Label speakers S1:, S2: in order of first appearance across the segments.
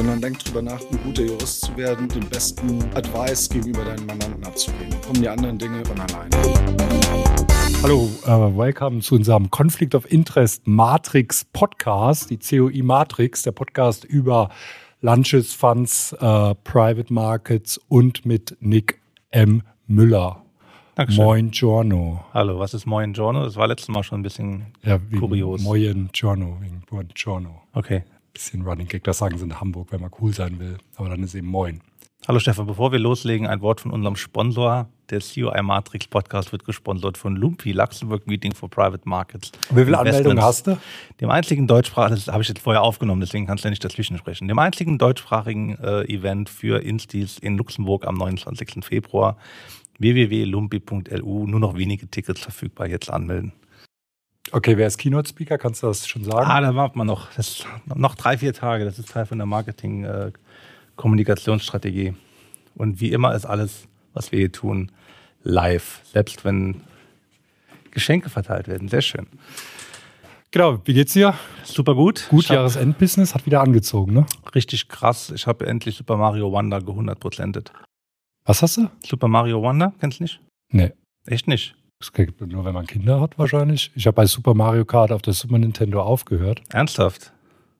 S1: sondern denk drüber nach, ein guter Jurist zu werden, den besten Advice gegenüber deinen Mandanten abzugeben. Kommen die anderen Dinge von alleine.
S2: Hallo, uh, welcome zu unserem Conflict of Interest Matrix Podcast, die COI Matrix, der Podcast über Lunches, Funds, uh, Private Markets und mit Nick M. Müller.
S3: Dankeschön.
S2: Moin Giorno.
S3: Hallo, was ist Moin Giorno? Das war letztes Mal schon ein bisschen
S2: Ja, wegen
S3: kurios.
S2: Moin Giorno, wegen Buon Giorno.
S3: Okay.
S2: Bisschen Running Gag, das sagen sie in Hamburg, wenn man cool sein will. Aber dann ist eben Moin.
S3: Hallo Stefan, bevor wir loslegen, ein Wort von unserem Sponsor. Der COI Matrix Podcast wird gesponsert von Lumpi, Luxembourg Meeting for Private Markets.
S2: Wie viele Anmeldungen hast du?
S3: Dem einzigen deutschsprachigen, das habe ich jetzt vorher aufgenommen, deswegen kannst du ja nicht dazwischen sprechen. Dem einzigen deutschsprachigen äh, Event für Instis in Luxemburg am 29. Februar. www.lumpi.lu. Nur noch wenige Tickets verfügbar. Jetzt anmelden.
S2: Okay, wer ist Keynote Speaker? Kannst du das schon sagen?
S3: Ah, da warten wir noch. Das noch drei, vier Tage. Das ist Teil von der Marketing-Kommunikationsstrategie. Und wie immer ist alles, was wir hier tun, live. Selbst wenn Geschenke verteilt werden. Sehr schön.
S2: Genau, wie geht's dir?
S3: Super gut.
S2: Gut, Jahresendbusiness hat wieder angezogen, ne?
S3: Richtig krass. Ich habe endlich Super Mario Wonder gehundertprozentet.
S2: Was hast du?
S3: Super Mario Wonder, kennst du nicht?
S2: Nee.
S3: Echt nicht?
S2: Das gibt nur, wenn man Kinder hat, wahrscheinlich. Ich habe bei Super Mario Kart auf der Super Nintendo aufgehört.
S3: Ernsthaft?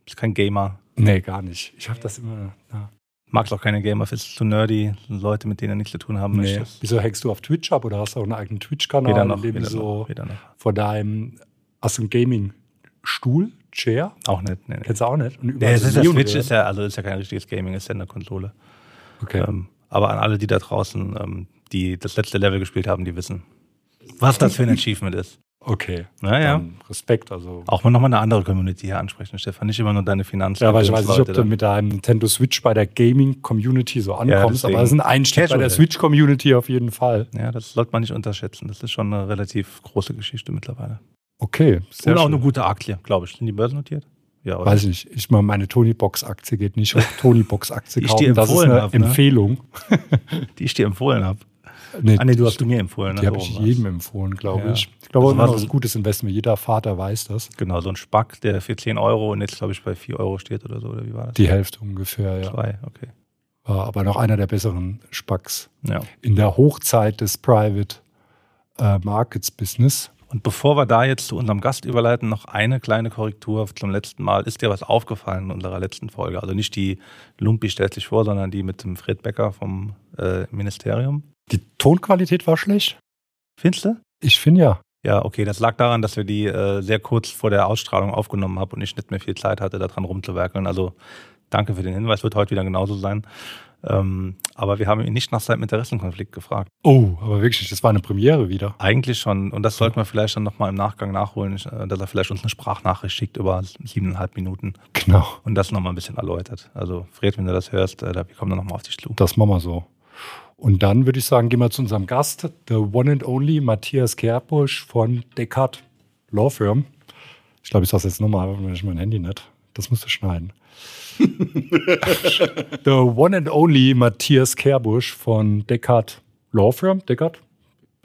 S3: Bist kein Gamer.
S2: Nee, gar nicht. Ich habe das immer. Ja.
S3: Magst auch keine Gamer, findest du zu nerdy, Leute, mit denen du nichts zu tun haben
S2: Nee.
S3: möchtest.
S2: Wieso hängst du auf Twitch ab oder hast du auch einen eigenen Twitch-Kanal,
S3: Weder noch, weder,
S2: so
S3: noch, weder noch.
S2: vor deinem hast du einen Gaming-Stuhl, Chair?
S3: Auch nicht. Nee.
S2: Kennst du auch nicht? Und
S3: Nee, ist,
S2: drin.
S3: ist ja, also ist ja kein richtiges Gaming, ist ja eine Konsole.
S2: Okay.
S3: Ähm, aber an alle, die da draußen, ähm, die das letzte Level gespielt haben, die wissen, was das für ein Achievement ist.
S2: okay.
S3: Naja.
S2: Respekt. Also.
S3: Auch mal nochmal eine andere Community hier ansprechen, Stefan. Nicht immer nur deine Finanzen.
S2: Ja, aber ich weiß nicht, ob du mit deinem Nintendo Switch bei der Gaming-Community so ankommst,
S3: deswegen.
S2: aber es ist ein Einstieg bei
S3: Casual.
S2: der Switch-Community auf jeden Fall.
S3: Ja, das sollte man nicht unterschätzen. Das ist schon eine relativ große Geschichte mittlerweile.
S2: Okay, sehr
S3: Und auch
S2: schön.
S3: eine gute Aktie, glaube ich. Sind die börsennotiert? Ja, oder?
S2: Weiß ich nicht. Ich meine, meine Tony-Box-Aktie geht nicht auf Tony-Box-Aktie
S3: Die ich
S2: kaufen.
S3: dir
S2: Das ist
S3: empfohlen
S2: eine
S3: hab, ne?
S2: Empfehlung.
S3: Die ich dir empfohlen habe.
S2: Nee,
S3: Ah, nee, du hast du mir empfohlen.
S2: die
S3: ne?
S2: habe ich
S3: war's.
S2: jedem empfohlen, glaube
S3: Ja.
S2: ich. Ich glaube,
S3: Das
S2: das
S3: war
S2: war
S3: so-
S2: ein gutes Investment. Jeder Vater weiß das.
S3: Genau, so ein Spack, der für 10 Euro und jetzt, glaube ich, bei 4 Euro steht oder so. Oder wie war das?
S2: Die Hälfte ungefähr, ja.
S3: Zwei, okay.
S2: War aber noch einer der besseren Spacks.
S3: Ja.
S2: In der Hochzeit des Private äh, Markets Business.
S3: Und bevor wir da jetzt zu unserem Gast überleiten, noch eine kleine Korrektur zum letzten Mal. Ist dir was aufgefallen in unserer letzten Folge? Also nicht die Lumpi stellt sich vor, sondern die mit dem Fred Becker vom äh, Ministerium.
S2: Die Tonqualität war schlecht.
S3: Findest du?
S2: Ich finde ja.
S3: Ja, okay, das lag daran, dass wir die äh, sehr kurz vor der Ausstrahlung aufgenommen haben und ich nicht mehr viel Zeit hatte, daran rumzuwerkeln. Also danke für den Hinweis, wird heute wieder genauso sein. Ähm, aber wir haben ihn nicht nach seinem Interessenkonflikt gefragt.
S2: Oh, aber wirklich, das war eine Premiere wieder.
S3: Eigentlich schon, und das sollten wir vielleicht dann nochmal im Nachgang nachholen, äh, dass er vielleicht uns eine Sprachnachricht schickt über siebeneinhalb Minuten
S2: Genau.
S3: und das nochmal ein bisschen erläutert. Also Fred, wenn du das hörst, äh, da- wir kommen dann nochmal auf dich zu.
S2: Das machen wir so. Und dann würde ich sagen, gehen wir zu unserem Gast, the one and only Matthias Kerbusch von Descartes Law Firm. Ich glaube, ich sage jetzt nochmal, wenn ich mein Handy nicht. Das musst du schneiden. the one and only Matthias Kerbusch von Descartes Law Firm. Descartes?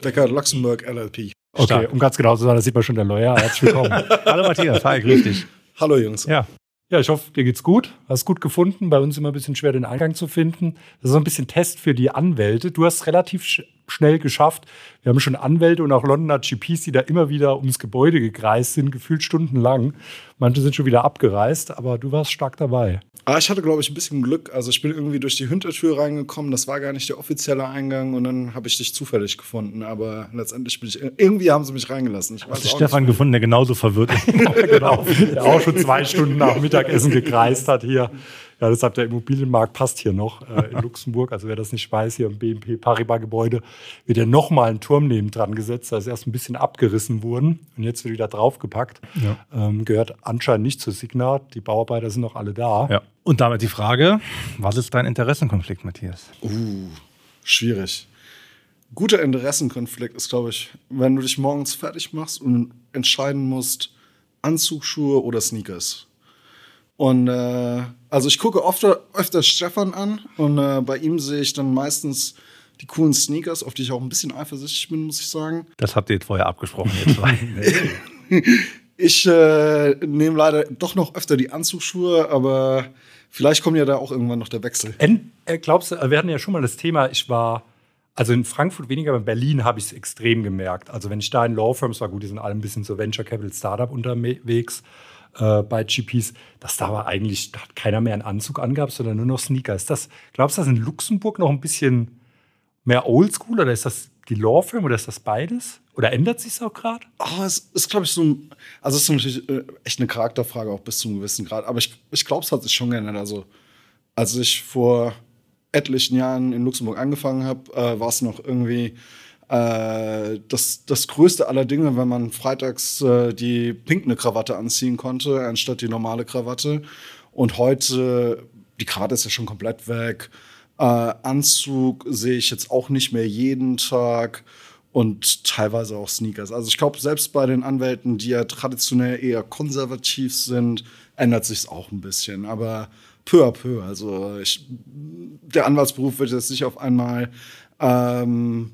S1: Decker Luxemburg LLP.
S2: Okay,
S3: Stark.
S2: um ganz genau zu sein, da sieht man schon der Lawyer. Herzlich willkommen.
S3: Hallo Matthias, hi, grüß dich.
S1: Hallo Jungs.
S3: Ja,
S2: Ja, ich hoffe, dir geht's gut. Hast gut gefunden. Bei uns immer ein bisschen schwer, den Eingang zu finden. Das ist so ein bisschen Test für die Anwälte. Du hast relativ schnell geschafft. Wir haben schon Anwälte und auch Londoner GPs, die da immer wieder ums Gebäude gekreist sind, gefühlt stundenlang. Manche sind schon wieder abgereist, aber du warst stark dabei.
S1: Ah, ich hatte, glaube ich, ein bisschen Glück. Also ich bin irgendwie durch die Hintertür reingekommen. Das war gar nicht der offizielle Eingang und dann habe ich dich zufällig gefunden. Aber letztendlich bin ich irgendwie haben sie mich reingelassen. Ich weiß
S3: hast du Stefan
S1: nicht.
S3: gefunden, der genauso verwirrt ist?
S2: genau. Der auch schon zwei Stunden nach Mittagessen gekreist hat hier. Ja, deshalb der Immobilienmarkt passt hier noch äh, in Luxemburg. Also wer das nicht weiß, hier im BNP Paribas Gebäude wird ja nochmal ein Turm neben dran gesetzt. Da ist erst ein bisschen abgerissen worden und jetzt wird wieder draufgepackt. Ähm, gehört anscheinend nicht zur Signa. Die Bauarbeiter sind noch alle da.
S3: Ja. Und damit die Frage, was ist dein Interessenkonflikt, Matthias?
S1: Uh, schwierig. Guter Interessenkonflikt ist, glaube ich, wenn du dich morgens fertig machst und entscheiden musst, Anzugsschuhe oder Sneakers. Und äh, also ich gucke oft, öfter Stefan an und äh, bei ihm sehe ich dann meistens die coolen Sneakers, auf die ich auch ein bisschen eifersüchtig bin, muss ich sagen.
S3: Das habt ihr jetzt vorher abgesprochen, ihr zwei.
S1: Ich äh, nehme leider doch noch öfter die Anzugsschuhe, aber vielleicht kommt ja da auch irgendwann noch der Wechsel.
S2: En, äh, glaubst du, wir hatten ja schon mal das Thema, ich war, also in Frankfurt weniger, aber in Berlin habe ich es extrem gemerkt. Also wenn ich da in Law Firms war, gut, die sind alle ein bisschen so Venture Capital Startup unterwegs äh, bei GPs, dass da war eigentlich, da hat keiner mehr einen Anzug angehabt, sondern nur noch Sneaker. Ist das, glaubst du, das in Luxemburg noch ein bisschen mehr Oldschool oder ist das die Law Firm oder ist das beides? Oder ändert sich es auch gerade?
S1: Oh, es ist, glaube ich, so ein, also es ist natürlich äh, echt eine Charakterfrage auch bis zu einem gewissen Grad. Aber ich, ich glaube, es hat sich schon geändert. Also, als ich vor etlichen Jahren in Luxemburg angefangen habe, äh, war es noch irgendwie äh, das, das größte aller Dinge, wenn man freitags äh, die pinkne Krawatte anziehen konnte, anstatt die normale Krawatte. Und heute, die Krawatte ist ja schon komplett weg. Äh, Anzug sehe ich jetzt auch nicht mehr jeden Tag und teilweise auch Sneakers. Also ich glaube, selbst bei den Anwälten, die ja traditionell eher konservativ sind, ändert sich auch ein bisschen. Aber peu à peu. Also ich, der Anwaltsberuf wird jetzt nicht auf einmal ähm,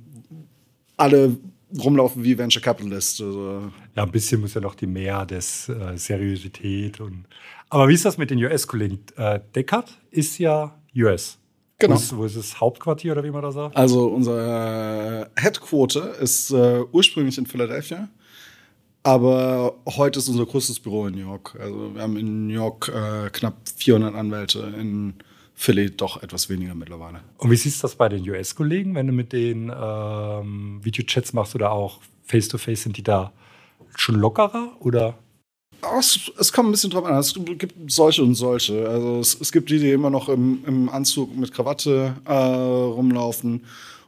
S1: alle rumlaufen wie Venture Capitalist. Also.
S2: Ja, ein bisschen muss ja noch die Mehr des äh, Seriosität und. Aber wie ist das mit den US-Kollegen? Äh, Deckard ist ja US.
S1: Genau.
S2: Wo ist, wo ist das Hauptquartier oder wie man da sagt?
S1: Also unser Headquarter ist äh, ursprünglich in Philadelphia, aber heute ist unser größtes Büro in New York. Also wir haben in New York äh, knapp 400 Anwälte, in Philly doch etwas weniger mittlerweile.
S2: Und wie siehst du das bei den US-Kollegen, wenn du mit denen ähm, Videochats machst oder auch Face-to-Face, -face, sind die da schon lockerer oder?
S1: Es, es, kommt ein bisschen drauf an. Es gibt solche und solche. Also es, es gibt die, die immer noch im, im Anzug mit Krawatte äh, rumlaufen.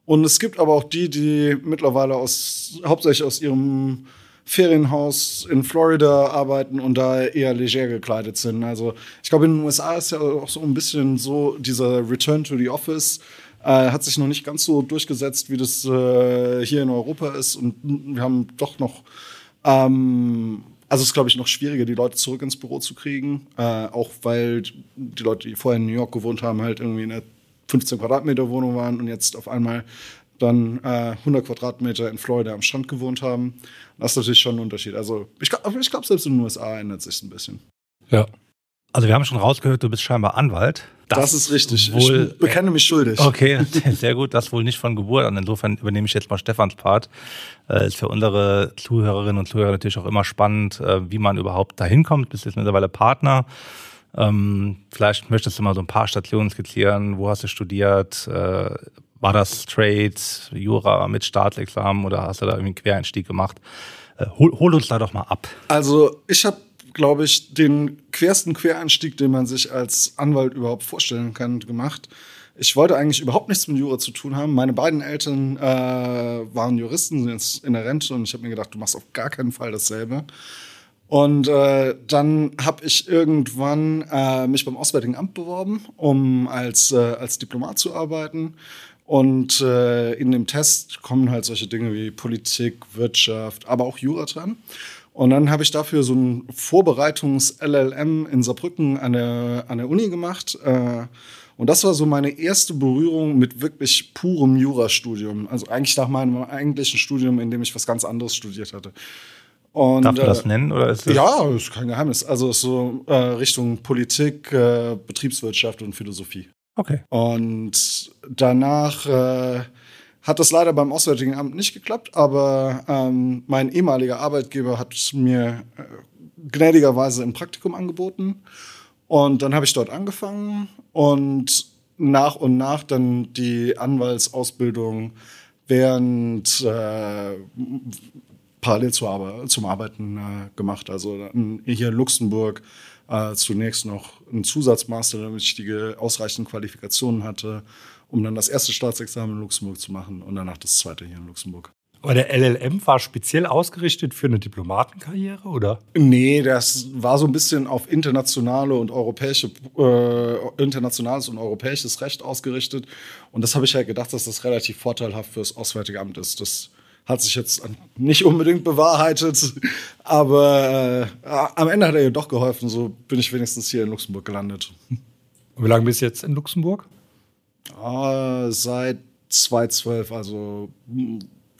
S1: Und es gibt aber auch die, die mittlerweile aus, hauptsächlich aus ihrem Ferienhaus in Florida arbeiten und da eher leger gekleidet sind. Also ich glaube, in den USA ist ja auch so ein bisschen so dieser Return to the Office. Äh, hat sich noch nicht ganz so durchgesetzt, wie das äh, hier in Europa ist. Und wir haben doch noch ähm, also es ist, glaube ich, noch schwieriger, die Leute zurück ins Büro zu kriegen. Äh, auch weil die Leute, die vorher in New York gewohnt haben, halt irgendwie in einer 15 Quadratmeter Wohnung waren und jetzt auf einmal dann äh, 100 Quadratmeter in Florida am Strand gewohnt haben. Das ist natürlich schon ein Unterschied. Also ich glaube, ich glaub, selbst in den USA ändert sich ein bisschen.
S2: Ja.
S3: Also wir haben schon rausgehört, du bist scheinbar Anwalt.
S1: Das, das ist richtig. Wohl, ich bekenne mich schuldig.
S3: Okay, sehr gut. Das wohl nicht von Geburt an. Insofern übernehme ich jetzt mal Stefans Part. Äh, ist für unsere Zuhörerinnen und Zuhörer natürlich auch immer spannend, äh, wie man überhaupt dahin kommt. Bist jetzt mittlerweile Partner. Ähm, vielleicht möchtest du mal so ein paar Stationen skizzieren. Wo hast du studiert? Äh, war das Trade, Jura mit Staatsexamen oder hast du da irgendwie einen Quereinstieg gemacht? Äh, hol, hol uns da doch mal ab.
S1: Also ich habe glaube ich, den quersten Quereinstieg, den man sich als Anwalt überhaupt vorstellen kann, gemacht. Ich wollte eigentlich überhaupt nichts mit Jura zu tun haben. Meine beiden Eltern äh, waren Juristen, sind jetzt in der Rente und ich habe mir gedacht, du machst auf gar keinen Fall dasselbe. Und äh, dann habe ich irgendwann äh, mich beim Auswärtigen Amt beworben, um als, äh, als Diplomat zu arbeiten. Und äh, in dem Test kommen halt solche Dinge wie Politik, Wirtschaft, aber auch Jura dran. Und dann habe ich dafür so ein Vorbereitungs-LLM in Saarbrücken an der, an der Uni gemacht. Äh, und das war so meine erste Berührung mit wirklich purem Jurastudium. Also eigentlich nach meinem eigentlichen Studium, in dem ich was ganz anderes studiert hatte.
S3: Und, Darf man das äh, nennen? Oder
S1: ist das ja, ist kein Geheimnis. Also so äh, Richtung Politik, äh, Betriebswirtschaft und Philosophie.
S3: Okay.
S1: Und danach äh, hat das leider beim Auswärtigen Amt nicht geklappt, aber ähm, mein ehemaliger Arbeitgeber hat mir äh, gnädigerweise ein Praktikum angeboten. Und dann habe ich dort angefangen und nach und nach dann die Anwaltsausbildung während äh, parallel Arbeit, zum Arbeiten äh, gemacht. Also hier in Luxemburg äh, zunächst noch einen Zusatzmaster, damit ich die ausreichenden Qualifikationen hatte um dann das erste Staatsexamen in Luxemburg zu machen und danach das zweite hier in Luxemburg.
S2: Aber der LLM war speziell ausgerichtet für eine Diplomatenkarriere, oder?
S1: Nee, das war so ein bisschen auf internationale und europäische, äh, internationales und europäisches Recht ausgerichtet. Und das habe ich halt gedacht, dass das relativ vorteilhaft fürs Auswärtige Amt ist. Das hat sich jetzt nicht unbedingt bewahrheitet, aber äh, am Ende hat er ja doch geholfen. So bin ich wenigstens hier in Luxemburg gelandet.
S2: Und wie lange bist du jetzt in Luxemburg?
S1: Ah, seit 2012, also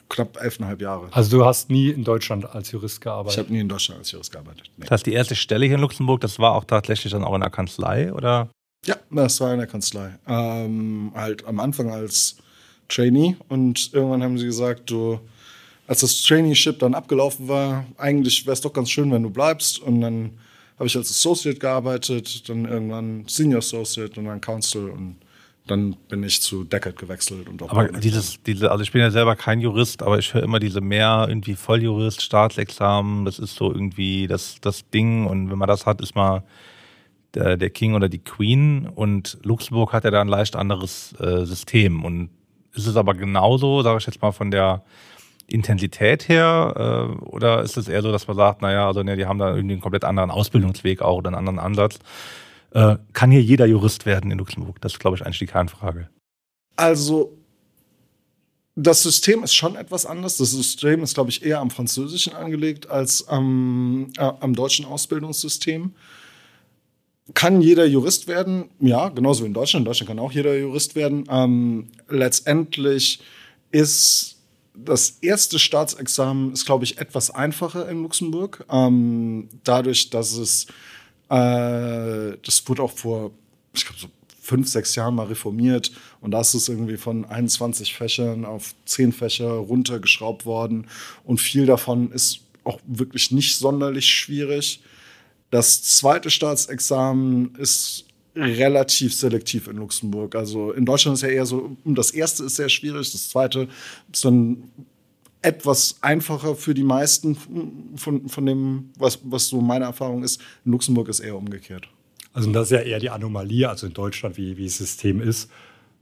S1: knapp elfeinhalb Jahre.
S2: Also du hast nie in Deutschland als Jurist gearbeitet?
S1: Ich habe nie in Deutschland als Jurist gearbeitet.
S3: Nee. Das heißt, die erste Stelle hier in Luxemburg, das war auch tatsächlich dann auch in der Kanzlei, oder?
S1: Ja, das war in der Kanzlei. Ähm, halt am Anfang als Trainee und irgendwann haben sie gesagt, du, als das Traineeship dann abgelaufen war, eigentlich wäre es doch ganz schön, wenn du bleibst. Und dann habe ich als Associate gearbeitet, dann irgendwann Senior Associate und dann Counsel und dann bin ich zu Deckard gewechselt. Und
S3: auch aber dieses, diese, also ich bin ja selber kein Jurist, aber ich höre immer diese mehr irgendwie Volljurist, Staatsexamen, das ist so irgendwie das, das Ding und wenn man das hat, ist man der, der King oder die Queen und Luxemburg hat ja da ein leicht anderes äh, System und ist es aber genauso, sage ich jetzt mal von der Intensität her äh, oder ist es eher so, dass man sagt, naja, also ne, die haben da irgendwie einen komplett anderen Ausbildungsweg auch oder einen anderen Ansatz? Äh, kann hier jeder Jurist werden in Luxemburg? Das ist, glaube ich, eigentlich die Kernfrage.
S1: Also, das System ist schon etwas anders. Das System ist, glaube ich, eher am Französischen angelegt als am, äh, am deutschen Ausbildungssystem. Kann jeder Jurist werden? Ja, genauso wie in Deutschland. In Deutschland kann auch jeder Jurist werden. Ähm, letztendlich ist das erste Staatsexamen, ist, glaube ich, etwas einfacher in Luxemburg. Ähm, dadurch, dass es äh, das wurde auch vor, ich glaube, so fünf, sechs Jahren mal reformiert und da ist es irgendwie von 21 Fächern auf 10 Fächer runtergeschraubt worden und viel davon ist auch wirklich nicht sonderlich schwierig. Das zweite Staatsexamen ist relativ selektiv in Luxemburg. Also in Deutschland ist ja eher so, das erste ist sehr schwierig, das zweite ist dann etwas einfacher für die meisten von, von dem, was, was so meine Erfahrung ist. In Luxemburg ist eher umgekehrt.
S2: Also das ist ja eher die Anomalie, also in Deutschland, wie, wie das System ist,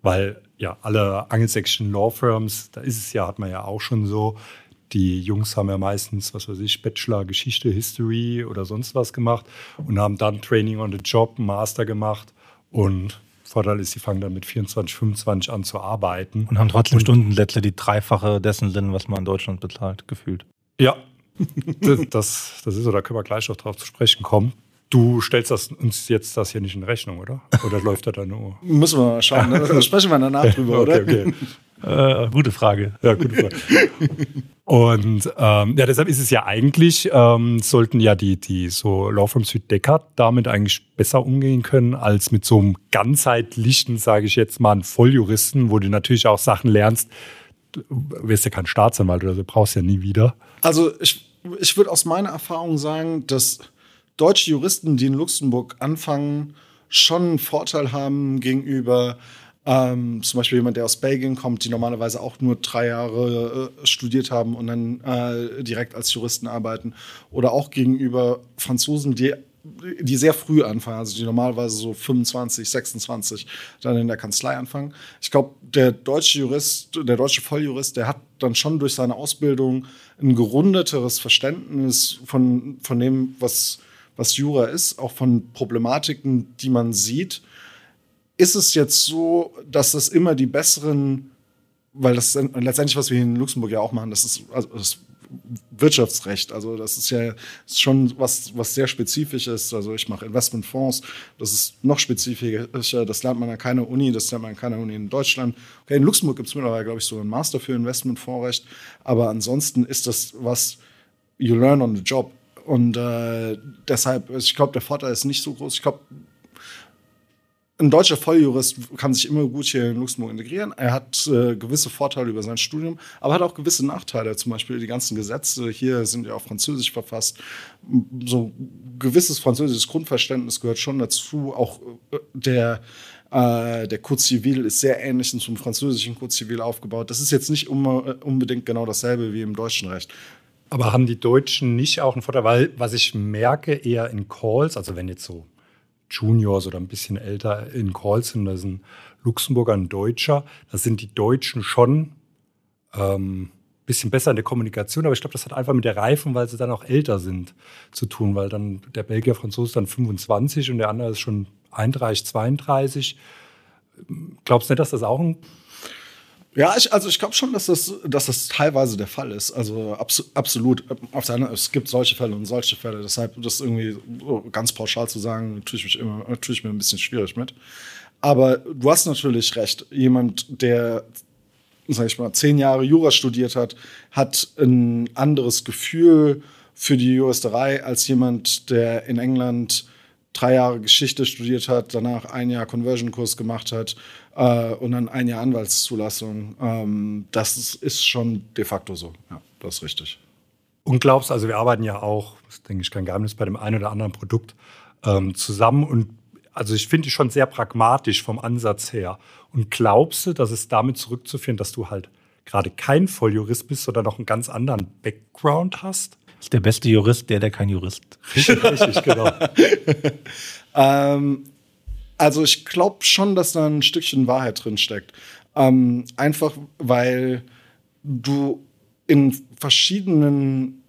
S2: weil ja alle angelsächsischen Law Firms, da ist es ja, hat man ja auch schon so, die Jungs haben ja meistens, was weiß ich, Bachelor, Geschichte, History oder sonst was gemacht und haben dann Training on the Job, Master gemacht und Vorteil ist, sie fangen dann mit 24, 25 an zu arbeiten.
S3: Und haben trotzdem und, Stundensätze, die dreifache dessen sind, was man in Deutschland bezahlt, gefühlt.
S2: Ja, das, das ist so, da können wir gleich noch drauf zu sprechen kommen. Du stellst das, uns jetzt das hier nicht in Rechnung, oder? Oder läuft er da nur?
S1: Müssen wir mal schauen. Ne? Da sprechen wir danach drüber, okay, oder? Okay.
S3: Äh, gute Frage.
S2: Ja, gute Frage. Und ähm, ja, deshalb ist es ja eigentlich, ähm, sollten ja die, die so Law Firms wie Deckard damit eigentlich besser umgehen können, als mit so einem ganzheitlichen, sage ich jetzt mal, einen Volljuristen, wo du natürlich auch Sachen lernst. Du wirst ja kein Staatsanwalt oder so, brauchst ja nie wieder.
S1: Also ich, ich würde aus meiner Erfahrung sagen, dass deutsche Juristen, die in Luxemburg anfangen, schon einen Vorteil haben gegenüber ähm, zum Beispiel jemand, der aus Belgien kommt, die normalerweise auch nur drei Jahre äh, studiert haben und dann äh, direkt als Juristen arbeiten. Oder auch gegenüber Franzosen, die, die sehr früh anfangen, also die normalerweise so 25, 26 dann in der Kanzlei anfangen. Ich glaube, der deutsche Jurist, der deutsche Volljurist, der hat dann schon durch seine Ausbildung ein gerundeteres Verständnis von, von dem, was, was Jura ist, auch von Problematiken, die man sieht ist es jetzt so, dass das immer die besseren, weil das letztendlich, was wir hier in Luxemburg ja auch machen, das ist, also das Wirtschaftsrecht. Also das ist ja schon was, was sehr spezifisch ist. Also ich mache Investmentfonds, das ist noch spezifischer. Das lernt man an keiner Uni, das lernt man an keiner Uni in Deutschland. Okay, in Luxemburg gibt es mittlerweile, glaube ich, so einen Master für Investmentfondsrecht. Aber ansonsten ist das was you learn on the job. Und äh, deshalb, ich glaube, der Vorteil ist nicht so groß. Ich glaube, ein deutscher Volljurist kann sich immer gut hier in Luxemburg integrieren. Er hat äh, gewisse Vorteile über sein Studium, aber hat auch gewisse Nachteile. Zum Beispiel die ganzen Gesetze hier sind ja auf Französisch verfasst. So gewisses französisches Grundverständnis gehört schon dazu. Auch äh, der äh, der Code Civil ist sehr ähnlich zum französischen Code Civil aufgebaut. Das ist jetzt nicht unbedingt genau dasselbe wie im deutschen Recht.
S2: Aber haben die Deutschen nicht auch einen Vorteil? Weil, was ich merke, eher in Calls, also wenn jetzt so Juniors oder ein bisschen älter in sind. Das ist ein Luxemburger, ein Deutscher. Da sind die Deutschen schon ähm, bisschen besser in der Kommunikation, aber ich glaube, das hat einfach mit der Reifen, weil sie dann auch älter sind, zu tun, weil dann der Belgier Franzose dann 25 und der andere ist schon 31, 32. Glaubst du nicht, dass das auch ein
S1: ja, ich, also ich glaube schon, dass das, dass das teilweise der Fall ist. Also abso absolut. Auf der anderen, es gibt solche Fälle und solche Fälle. Deshalb das irgendwie ganz pauschal zu sagen, tue ich, mich immer, tue ich mir ein bisschen schwierig mit. Aber du hast natürlich recht. Jemand, der sag ich mal, zehn Jahre Jura studiert hat, hat ein anderes Gefühl für die Juristerei als jemand, der in England drei Jahre Geschichte studiert hat, danach ein Jahr Conversion-Kurs gemacht hat äh, und dann ein Jahr Anwaltszulassung. Ähm, das ist, schon de facto so. Ja, das ist richtig.
S2: Und glaubst, also wir arbeiten ja auch, das ist, denke ich, kein Geheimnis, bei dem einen oder anderen Produkt ähm, zusammen und also ich finde die schon sehr pragmatisch vom Ansatz her. Und glaubst du, dass es damit zurückzuführen, dass du halt gerade kein Volljurist bist, sondern noch einen ganz anderen Background hast?
S3: Ist der beste Jurist der, der kein Jurist.
S2: Richtig, richtig genau.
S1: ähm, also ich glaube schon, dass da ein Stückchen Wahrheit drin steckt. Ähm, einfach weil du in verschiedenen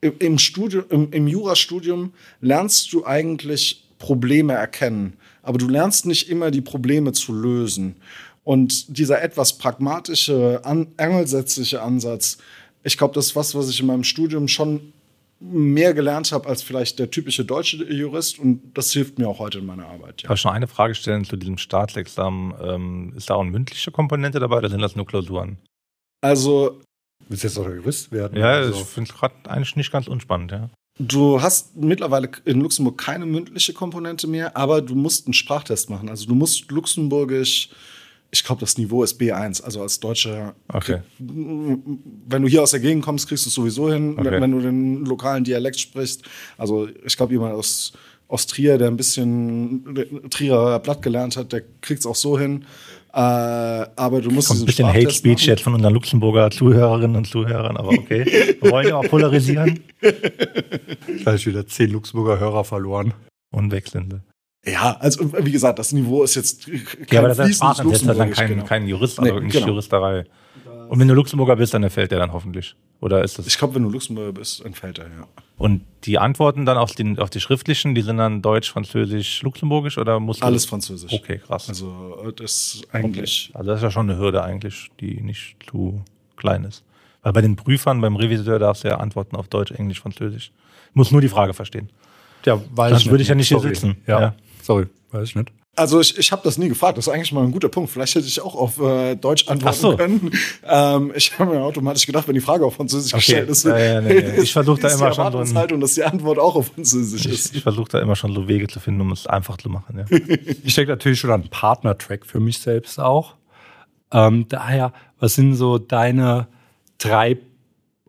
S1: im Studium, im, im Jurastudium lernst du eigentlich Probleme erkennen, aber du lernst nicht immer die Probleme zu lösen. Und dieser etwas pragmatische, an, angelsätzliche Ansatz, ich glaube, das ist was, was ich in meinem Studium schon mehr gelernt habe als vielleicht der typische deutsche Jurist und das hilft mir auch heute in meiner Arbeit.
S3: Ja. Kann ich noch eine Frage stellen zu diesem Staatsexamen? Ähm, ist da auch eine mündliche Komponente dabei oder sind das nur Klausuren?
S1: Also.
S2: Willst du jetzt auch Jurist werden?
S3: Ja, also. ich finde es gerade eigentlich nicht ganz unspannend, ja.
S1: Du hast mittlerweile in Luxemburg keine mündliche Komponente mehr, aber du musst einen Sprachtest machen. Also du musst luxemburgisch, ich glaube, das Niveau ist B1, also als Deutscher.
S3: Okay.
S1: Wenn du hier aus der Gegend kommst, kriegst du es sowieso hin, okay. wenn du den lokalen Dialekt sprichst. Also ich glaube, jemand aus, aus Trier, der ein bisschen Trierer Blatt gelernt hat, der kriegt es auch so hin. Äh, aber du musst
S3: Kommt ein bisschen Hate Speech jetzt von unseren Luxemburger Zuhörerinnen und Zuhörern, aber okay. Wir wollen ja auch polarisieren.
S2: Gleich wieder zehn Luxemburger Hörer verloren.
S3: Unwechselnde.
S1: Ja, also wie gesagt, das Niveau ist jetzt
S3: kein Ja, aber das ist dann kein, genau. kein Jurist, also nee, nicht genau. Juristerei. Und wenn du Luxemburger bist, dann erfällt der dann hoffentlich. Oder ist das?
S1: Ich glaube, wenn du Luxemburger bist, entfällt er, ja.
S3: Und die Antworten dann auf, den, auf die schriftlichen, die sind dann Deutsch, Französisch, Luxemburgisch oder muss
S1: Alles Französisch.
S3: Okay, krass.
S1: Also das ist eigentlich.
S3: Also das ist ja schon eine Hürde eigentlich, die nicht zu klein ist. Weil bei den Prüfern, beim Reviseur darfst du ja antworten auf Deutsch, Englisch, Französisch. Muss nur die Frage verstehen.
S2: Ja, weiß
S3: Sonst würde ich ja nicht hier sitzen.
S2: Ja. ja. Sorry, weiß ich nicht.
S1: Also ich, ich habe das nie gefragt. Das ist eigentlich mal ein guter Punkt. Vielleicht hätte ich auch auf äh, Deutsch antworten so. können. Ähm, ich habe mir automatisch gedacht, wenn die Frage auf Französisch okay. gestellt ist,
S3: ja, ja, nee. ich versuche da immer schon
S1: so ein, dass die Antwort auch auf Französisch
S3: ich,
S1: ist.
S3: Ich versuche da immer schon so Wege zu finden, um es einfach zu machen.
S2: Ja. ich stecke natürlich schon einen Partner-Track für mich selbst auch. Ähm, daher, was sind so deine drei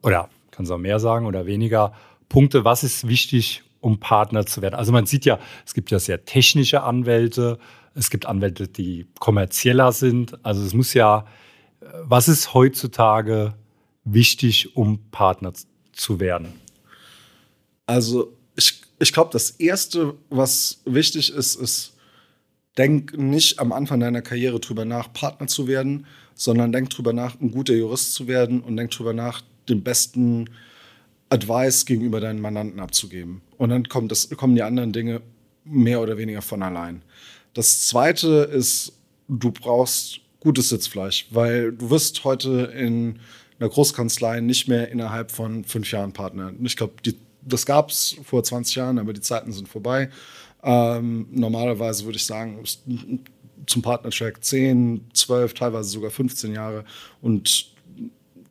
S2: oder kannst du auch mehr sagen oder weniger Punkte? Was ist wichtig, um Partner zu werden. Also man sieht ja, es gibt ja sehr technische Anwälte, es gibt Anwälte, die kommerzieller sind. Also es muss ja, was ist heutzutage wichtig, um Partner zu werden?
S1: Also ich, ich glaube, das Erste, was wichtig ist, ist, denk nicht am Anfang deiner Karriere drüber nach, Partner zu werden, sondern denk drüber nach, ein guter Jurist zu werden und denk drüber nach, den besten Advice gegenüber deinen Mandanten abzugeben. Und dann kommt das, kommen die anderen Dinge mehr oder weniger von allein. Das zweite ist, du brauchst gutes Sitzfleisch, weil du wirst heute in einer Großkanzlei nicht mehr innerhalb von fünf Jahren Partner. Ich glaube, das gab es vor 20 Jahren, aber die Zeiten sind vorbei. Ähm, normalerweise würde ich sagen, zum Partnertrack 10, 12, teilweise sogar 15 Jahre. Und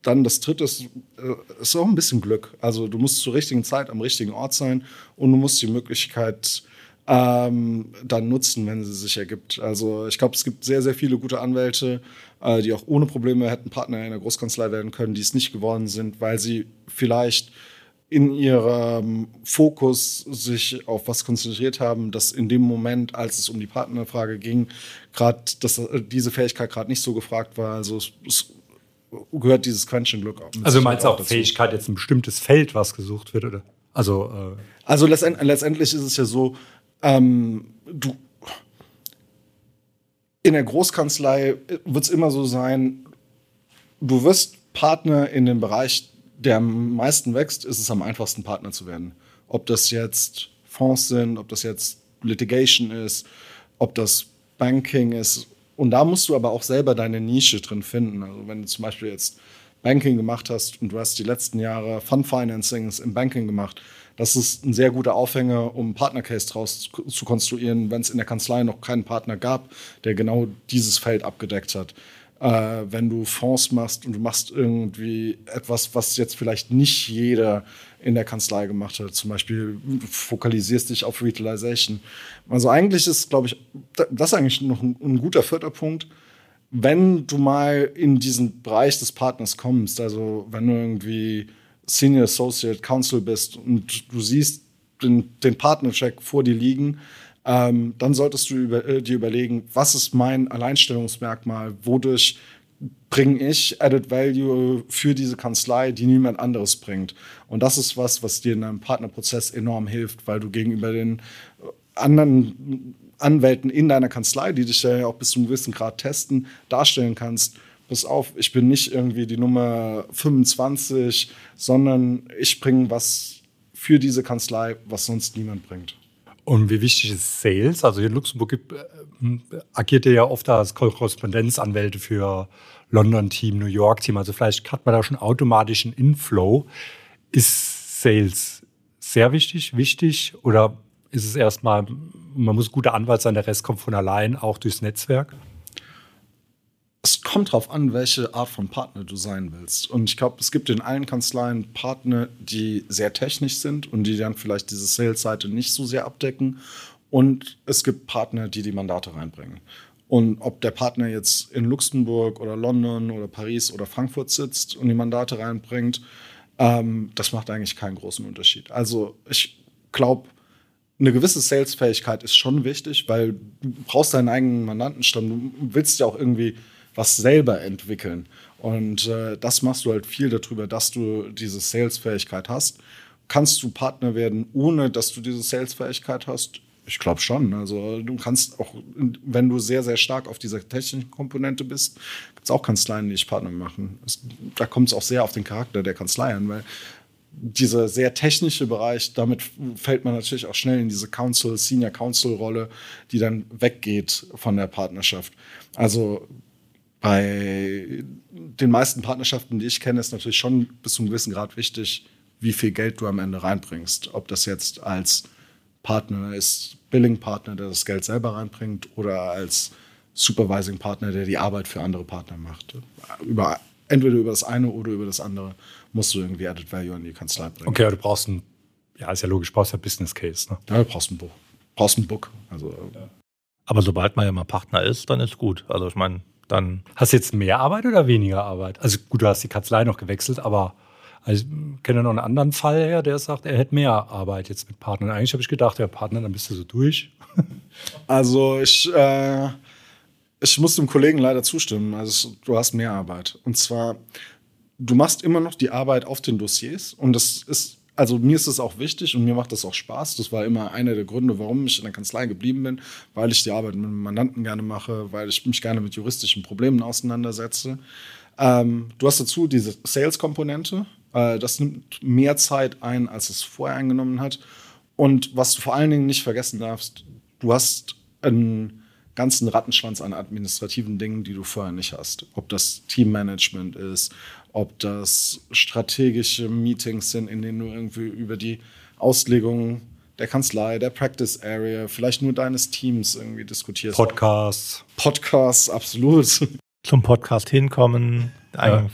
S1: dann das dritte ist, äh, ist auch ein bisschen Glück. Also du musst zur richtigen Zeit am richtigen Ort sein und du musst die Möglichkeit ähm, dann nutzen, wenn sie sich ergibt. Also ich glaube, es gibt sehr, sehr viele gute Anwälte, äh, die auch ohne Probleme hätten Partner in der Großkanzlei werden können, die es nicht geworden sind, weil sie vielleicht in ihrem Fokus sich auf was konzentriert haben, dass in dem Moment, als es um die Partnerfrage ging, gerade diese Fähigkeit gerade nicht so gefragt war. Also es, es gehört dieses Quäntchen-Glück
S2: auch. Also meinst du auch, auch Fähigkeit, jetzt ein bestimmtes Feld, was gesucht wird, oder? Also,
S1: äh also letztend, letztendlich ist es ja so, ähm, du in der Großkanzlei wird es immer so sein, du wirst Partner in dem Bereich, der am meisten wächst, ist es am einfachsten Partner zu werden. Ob das jetzt Fonds sind, ob das jetzt Litigation ist, ob das Banking ist und da musst du aber auch selber deine Nische drin finden. Also wenn du zum Beispiel jetzt Banking gemacht hast und du hast die letzten Jahre Fund Financings im Banking gemacht, das ist ein sehr guter Aufhänger, um einen Partnercase draus zu konstruieren, wenn es in der Kanzlei noch keinen Partner gab, der genau dieses Feld abgedeckt hat. Äh, wenn du Fonds machst und du machst irgendwie etwas, was jetzt vielleicht nicht jeder in der Kanzlei gemacht hat. Zum Beispiel fokalisierst dich auf Retailization. Also eigentlich ist, glaube ich, das eigentlich noch ein, ein guter vierter Punkt. Wenn du mal in diesen Bereich des Partners kommst, also wenn du irgendwie Senior Associate Counsel bist und du siehst den, den Partnercheck vor dir liegen, ähm, dann solltest du über, äh, dir überlegen, was ist mein Alleinstellungsmerkmal, wodurch bringe ich Added Value für diese Kanzlei, die niemand anderes bringt. Und das ist was, was dir in einem Partnerprozess enorm hilft, weil du gegenüber den anderen Anwälten in deiner Kanzlei, die dich ja auch bis zu einem gewissen Grad testen, darstellen kannst. Pass auf, ich bin nicht irgendwie die Nummer 25, sondern ich bringe was für diese Kanzlei, was sonst niemand bringt.
S2: Und wie wichtig ist Sales? Also hier in Luxemburg gibt, äh, agiert ihr ja oft als Korrespondenzanwälte für London-Team, New York-Team. Also vielleicht hat man da schon automatisch einen Inflow. Ist Sales sehr wichtig, wichtig oder ist es erstmal, man muss guter Anwalt sein, der Rest kommt von allein, auch durchs Netzwerk?
S1: Es kommt darauf an, welche Art von Partner du sein willst. Und ich glaube, es gibt in allen Kanzleien Partner, die sehr technisch sind und die dann vielleicht diese Sales-Seite nicht so sehr abdecken. Und es gibt Partner, die die Mandate reinbringen. Und ob der Partner jetzt in Luxemburg oder London oder Paris oder Frankfurt sitzt und die Mandate reinbringt, ähm, das macht eigentlich keinen großen Unterschied. Also ich glaube, eine gewisse Salesfähigkeit ist schon wichtig, weil du brauchst deinen eigenen Mandantenstamm. Du willst ja auch irgendwie was selber entwickeln. Und äh, das machst du halt viel darüber, dass du diese Salesfähigkeit hast. Kannst du Partner werden, ohne dass du diese Salesfähigkeit hast? Ich glaube schon. Also du kannst auch, wenn du sehr, sehr stark auf dieser technischen Komponente bist, gibt es auch Kanzleien, die dich Partner machen. Es, da kommt es auch sehr auf den Charakter der Kanzlei an, weil dieser sehr technische Bereich, damit fällt man natürlich auch schnell in diese Council, Senior Council Rolle, die dann weggeht von der Partnerschaft. Also bei den meisten Partnerschaften, die ich kenne, ist natürlich schon bis zu einem gewissen Grad wichtig, wie viel Geld du am Ende reinbringst. Ob das jetzt als Partner ist, Billing-Partner, der das Geld selber reinbringt, oder als Supervising-Partner, der die Arbeit für andere Partner macht. Über, entweder über das eine oder über das andere musst du irgendwie Added Value an die Kanzlei bringen.
S2: Okay, aber du brauchst ein, ja, ist ja logisch, du brauchst ja Business Case. Ne?
S1: Ja, du brauchst ein Buch. brauchst ein Book. Also,
S3: ja. Aber sobald man ja mal Partner ist, dann ist gut. Also ich meine, dann.
S2: Hast du jetzt mehr Arbeit oder weniger Arbeit? Also gut, du hast die Kanzlei noch gewechselt, aber also ich kenne noch einen anderen Fall her, der sagt, er hätte mehr Arbeit jetzt mit Partnern. Eigentlich habe ich gedacht, ja, Partner, dann bist du so durch.
S1: Also ich, äh, ich muss dem Kollegen leider zustimmen. Also du hast mehr Arbeit. Und zwar, du machst immer noch die Arbeit auf den Dossiers und das ist also mir ist es auch wichtig und mir macht das auch Spaß. Das war immer einer der Gründe, warum ich in der Kanzlei geblieben bin, weil ich die Arbeit mit Mandanten gerne mache, weil ich mich gerne mit juristischen Problemen auseinandersetze. Ähm, du hast dazu diese Sales-Komponente. Äh, das nimmt mehr Zeit ein, als es vorher eingenommen hat. Und was du vor allen Dingen nicht vergessen darfst, du hast einen ganzen Rattenschwanz an administrativen Dingen, die du vorher nicht hast. Ob das Teammanagement ist, ob das strategische Meetings sind, in denen du irgendwie über die Auslegung der Kanzlei, der Practice Area, vielleicht nur deines Teams irgendwie diskutierst.
S2: Podcasts.
S1: Podcasts, absolut.
S3: Zum Podcast hinkommen, ja.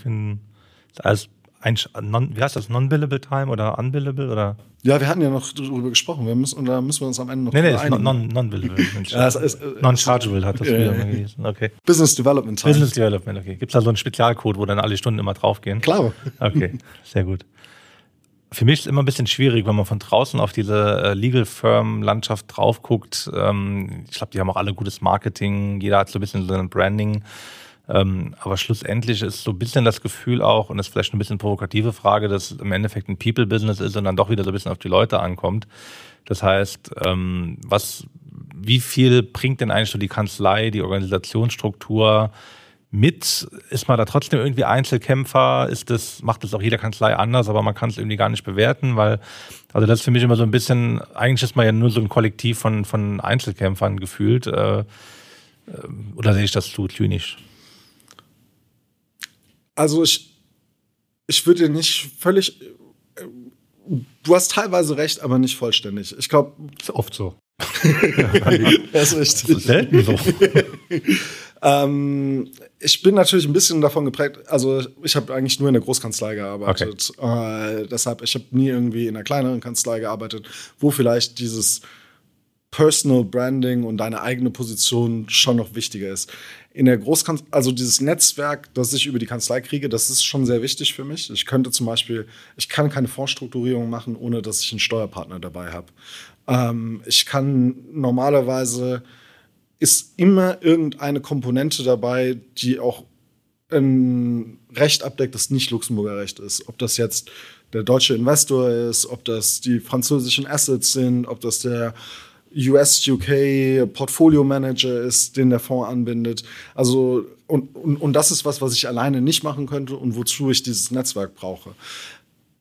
S3: als ein, non, wie heißt das, non-billable time oder unbillable oder?
S1: Ja, wir hatten ja noch darüber gesprochen. Wir müssen, und da müssen wir uns am Ende noch
S3: Nee, nee, ist non-billable. Non ja, äh, Non-chargeable hat das wieder mal gelesen. Okay.
S1: Business Development
S3: Time. Business Development, okay. Gibt es da so einen Spezialcode, wo dann alle Stunden immer draufgehen?
S1: Klar.
S3: Okay, sehr gut. Für mich ist es immer ein bisschen schwierig, wenn man von draußen auf diese äh, Legal Firm Landschaft drauf guckt. Ähm, ich glaube, die haben auch alle gutes Marketing. Jeder hat so ein bisschen so ein Branding. Ähm, aber schlussendlich ist so ein bisschen das Gefühl auch, und das ist vielleicht ein bisschen provokative Frage, dass im Endeffekt ein People-Business ist und dann doch wieder so ein bisschen auf die Leute ankommt. Das heißt, ähm, was, wie viel bringt denn eigentlich so die Kanzlei, die Organisationsstruktur mit? Ist man da trotzdem irgendwie Einzelkämpfer? Ist das, macht das auch jede Kanzlei anders, aber man kann es irgendwie gar nicht bewerten, weil, also das ist für mich immer so ein bisschen, eigentlich ist man ja nur so ein Kollektiv von, von Einzelkämpfern gefühlt. Äh, äh oder sehe ich das zu zynisch?
S1: Also ich, ich würde nicht völlig. Du hast teilweise recht, aber nicht vollständig. Ich glaube.
S2: Ist oft so.
S1: das ist richtig. Das ist selten so. Ähm, ich bin natürlich ein bisschen davon geprägt, also ich habe eigentlich nur in der Großkanzlei gearbeitet. Okay. Äh, deshalb, ich habe nie irgendwie in einer kleineren Kanzlei gearbeitet, wo vielleicht dieses Personal Branding und deine eigene Position schon noch wichtiger ist. In der Großkanzlei, also dieses Netzwerk, das ich über die Kanzlei kriege, das ist schon sehr wichtig für mich. Ich könnte zum Beispiel, ich kann keine Fondsstrukturierung machen, ohne dass ich einen Steuerpartner dabei habe. Ähm, ich kann normalerweise ist immer irgendeine Komponente dabei, die auch ein Recht abdeckt, das nicht Luxemburger Recht ist. Ob das jetzt der deutsche Investor ist, ob das die französischen Assets sind, ob das der US-UK Portfolio Manager ist, den der Fonds anbindet. Also, und, und, und das ist was, was ich alleine nicht machen könnte und wozu ich dieses Netzwerk brauche.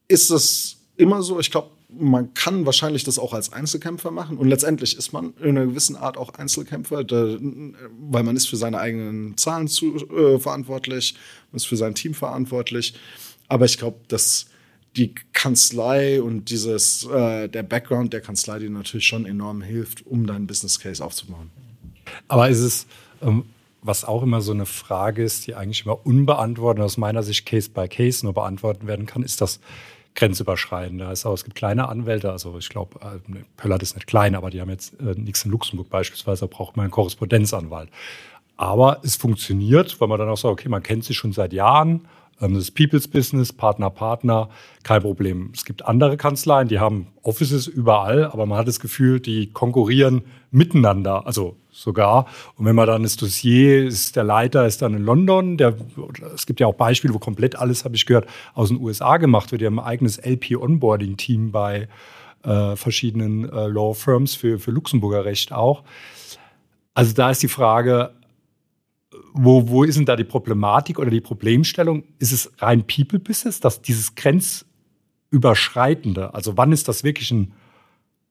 S1: Ist das immer so? Ich glaube, man kann wahrscheinlich das auch als Einzelkämpfer machen und letztendlich ist man in einer gewissen Art auch Einzelkämpfer, da, weil man ist für seine eigenen Zahlen zu, äh, verantwortlich, man ist für sein Team verantwortlich. Aber ich glaube, dass die Kanzlei und dieses, äh, der Background der Kanzlei dir natürlich schon enorm hilft, um deinen Business Case aufzubauen.
S2: Aber ist es, ähm, was auch immer so eine Frage ist, die eigentlich immer unbeantwortet aus meiner Sicht Case by Case nur beantworten werden kann, ist das grenzüberschreitend. Da ist auch, es gibt kleine Anwälte, also ich glaube, äh, Pöllert ist nicht klein, aber die haben jetzt äh, nichts in Luxemburg beispielsweise, da braucht man einen Korrespondenzanwalt. Aber es funktioniert, weil man dann auch sagt, okay, man kennt sich schon seit Jahren das ist People's Business, Partner, Partner, kein Problem. Es gibt andere Kanzleien, die haben Offices überall, aber man hat das Gefühl, die konkurrieren miteinander, also sogar. Und wenn man dann das Dossier ist, der Leiter ist dann in London, der, es gibt ja auch Beispiele, wo komplett alles, habe ich gehört, aus den USA gemacht wird. Die haben ein eigenes LP-Onboarding-Team bei äh, verschiedenen äh, Law Firms für, für Luxemburger Recht auch. Also da ist die Frage, wo, wo ist denn da die Problematik oder die Problemstellung? Ist es rein People-Business, dass dieses Grenzüberschreitende, also wann ist das wirklich ein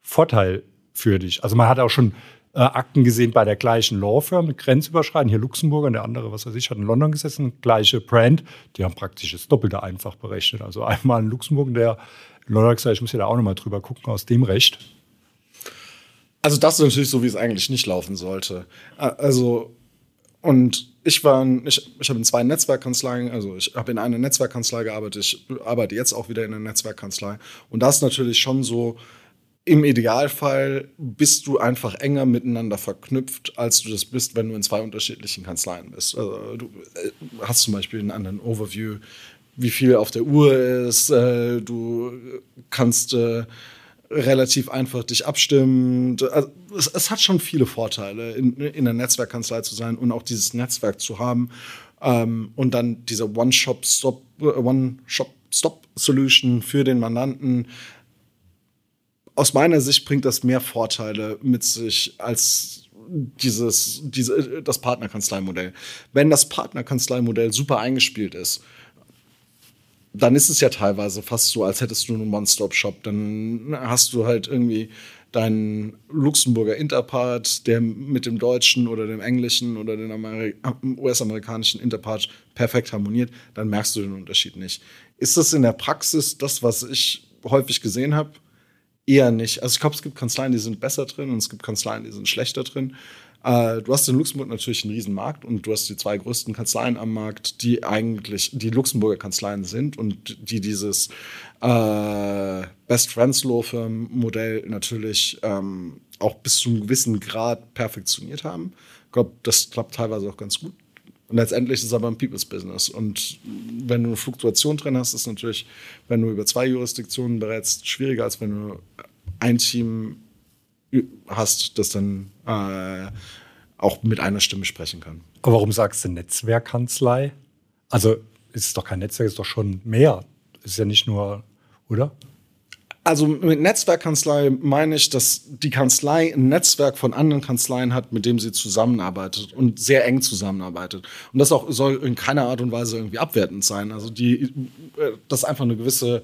S2: Vorteil für dich? Also man hat auch schon äh, Akten gesehen bei der gleichen Lawfirm mit Grenzüberschreitend, hier Luxemburger und der andere, was weiß ich, hat in London gesessen, gleiche Brand, die haben praktisch das Doppelte einfach berechnet. Also einmal in Luxemburg, der in London gesagt, ich muss ja da auch nochmal drüber gucken aus dem Recht.
S1: Also das ist natürlich so, wie es eigentlich nicht laufen sollte. Also und ich war, ich, ich habe in zwei Netzwerkkanzleien, also ich habe in einer Netzwerkkanzlei gearbeitet, ich arbeite jetzt auch wieder in einer Netzwerkkanzlei. Und das ist natürlich schon so, im Idealfall bist du einfach enger miteinander verknüpft, als du das bist, wenn du in zwei unterschiedlichen Kanzleien bist. Also du äh, hast zum Beispiel einen anderen Overview, wie viel auf der Uhr ist, äh, du kannst äh, relativ einfach dich abstimmen. Also es, es, hat schon viele Vorteile, in, in der Netzwerkkanzlei zu sein und auch dieses Netzwerk zu haben. Ähm, und dann diese äh, One-Shop-Stop-Solution für den Mandanten. Aus meiner Sicht bringt das mehr Vorteile mit sich als dieses, diese, das Partnerkanzleimodell. Wenn das Partnerkanzleimodell super eingespielt ist, dann ist es ja teilweise fast so, als hättest du einen One-Stop-Shop. Dann hast du halt irgendwie deinen Luxemburger Interpart, der mit dem deutschen oder dem englischen oder dem US-amerikanischen Interpart perfekt harmoniert, dann merkst du den Unterschied nicht. Ist das in der Praxis das, was ich häufig gesehen habe? Eher nicht. Also ich glaube, es gibt Kanzleien, die sind besser drin und es gibt Kanzleien, die sind schlechter drin. Äh, du hast in Luxemburg natürlich einen riesen Markt und du hast die zwei größten Kanzleien am Markt, die eigentlich die Luxemburger Kanzleien sind und die dieses äh, Best Friends Law Firm Modell natürlich ähm, auch bis zu einem gewissen Grad perfektioniert haben. Ich glaube, das klappt teilweise auch ganz gut. Und letztendlich ist es aber ein People's Business. Und wenn du eine Fluktuation drin hast, ist natürlich, wenn du über zwei Jurisdiktionen berätst, schwieriger, als wenn du ein Team hast, das dann äh, auch mit einer Stimme sprechen kann.
S2: Aber warum sagst du Netzwerkkanzlei? Also ist es doch kein Netzwerk, ist doch schon mehr. Ist ja nicht nur, oder?
S1: Also mit Netzwerkkanzlei meine ich, dass die Kanzlei ein Netzwerk von anderen Kanzleien hat, mit dem sie zusammenarbeitet und sehr eng zusammenarbeitet. Und das auch soll in keiner Art und Weise irgendwie abwertend sein. Also die, äh, das ist einfach eine gewisse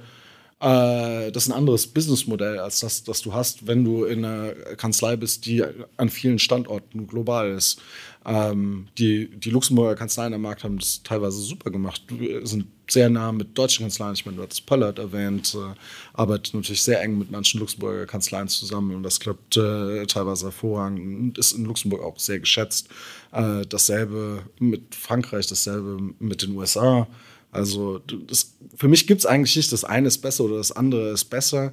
S1: äh, das ist ein anderes Businessmodell als das, das du hast, wenn du in einer Kanzlei bist, die an vielen Standorten global ist. Ähm, die, die Luxemburger Kanzleien am Markt haben das teilweise super gemacht. Wir sind sehr nah mit deutschen Kanzleien. Ich meine, du hattest Pollard erwähnt, äh, arbeitet natürlich sehr eng mit manchen Luxemburger Kanzleien zusammen und das klappt äh, teilweise hervorragend und ist in Luxemburg auch sehr geschätzt. Äh, dasselbe mit Frankreich, dasselbe mit den USA. Also das, für mich gibt es eigentlich nicht, das eine ist besser oder das andere ist besser,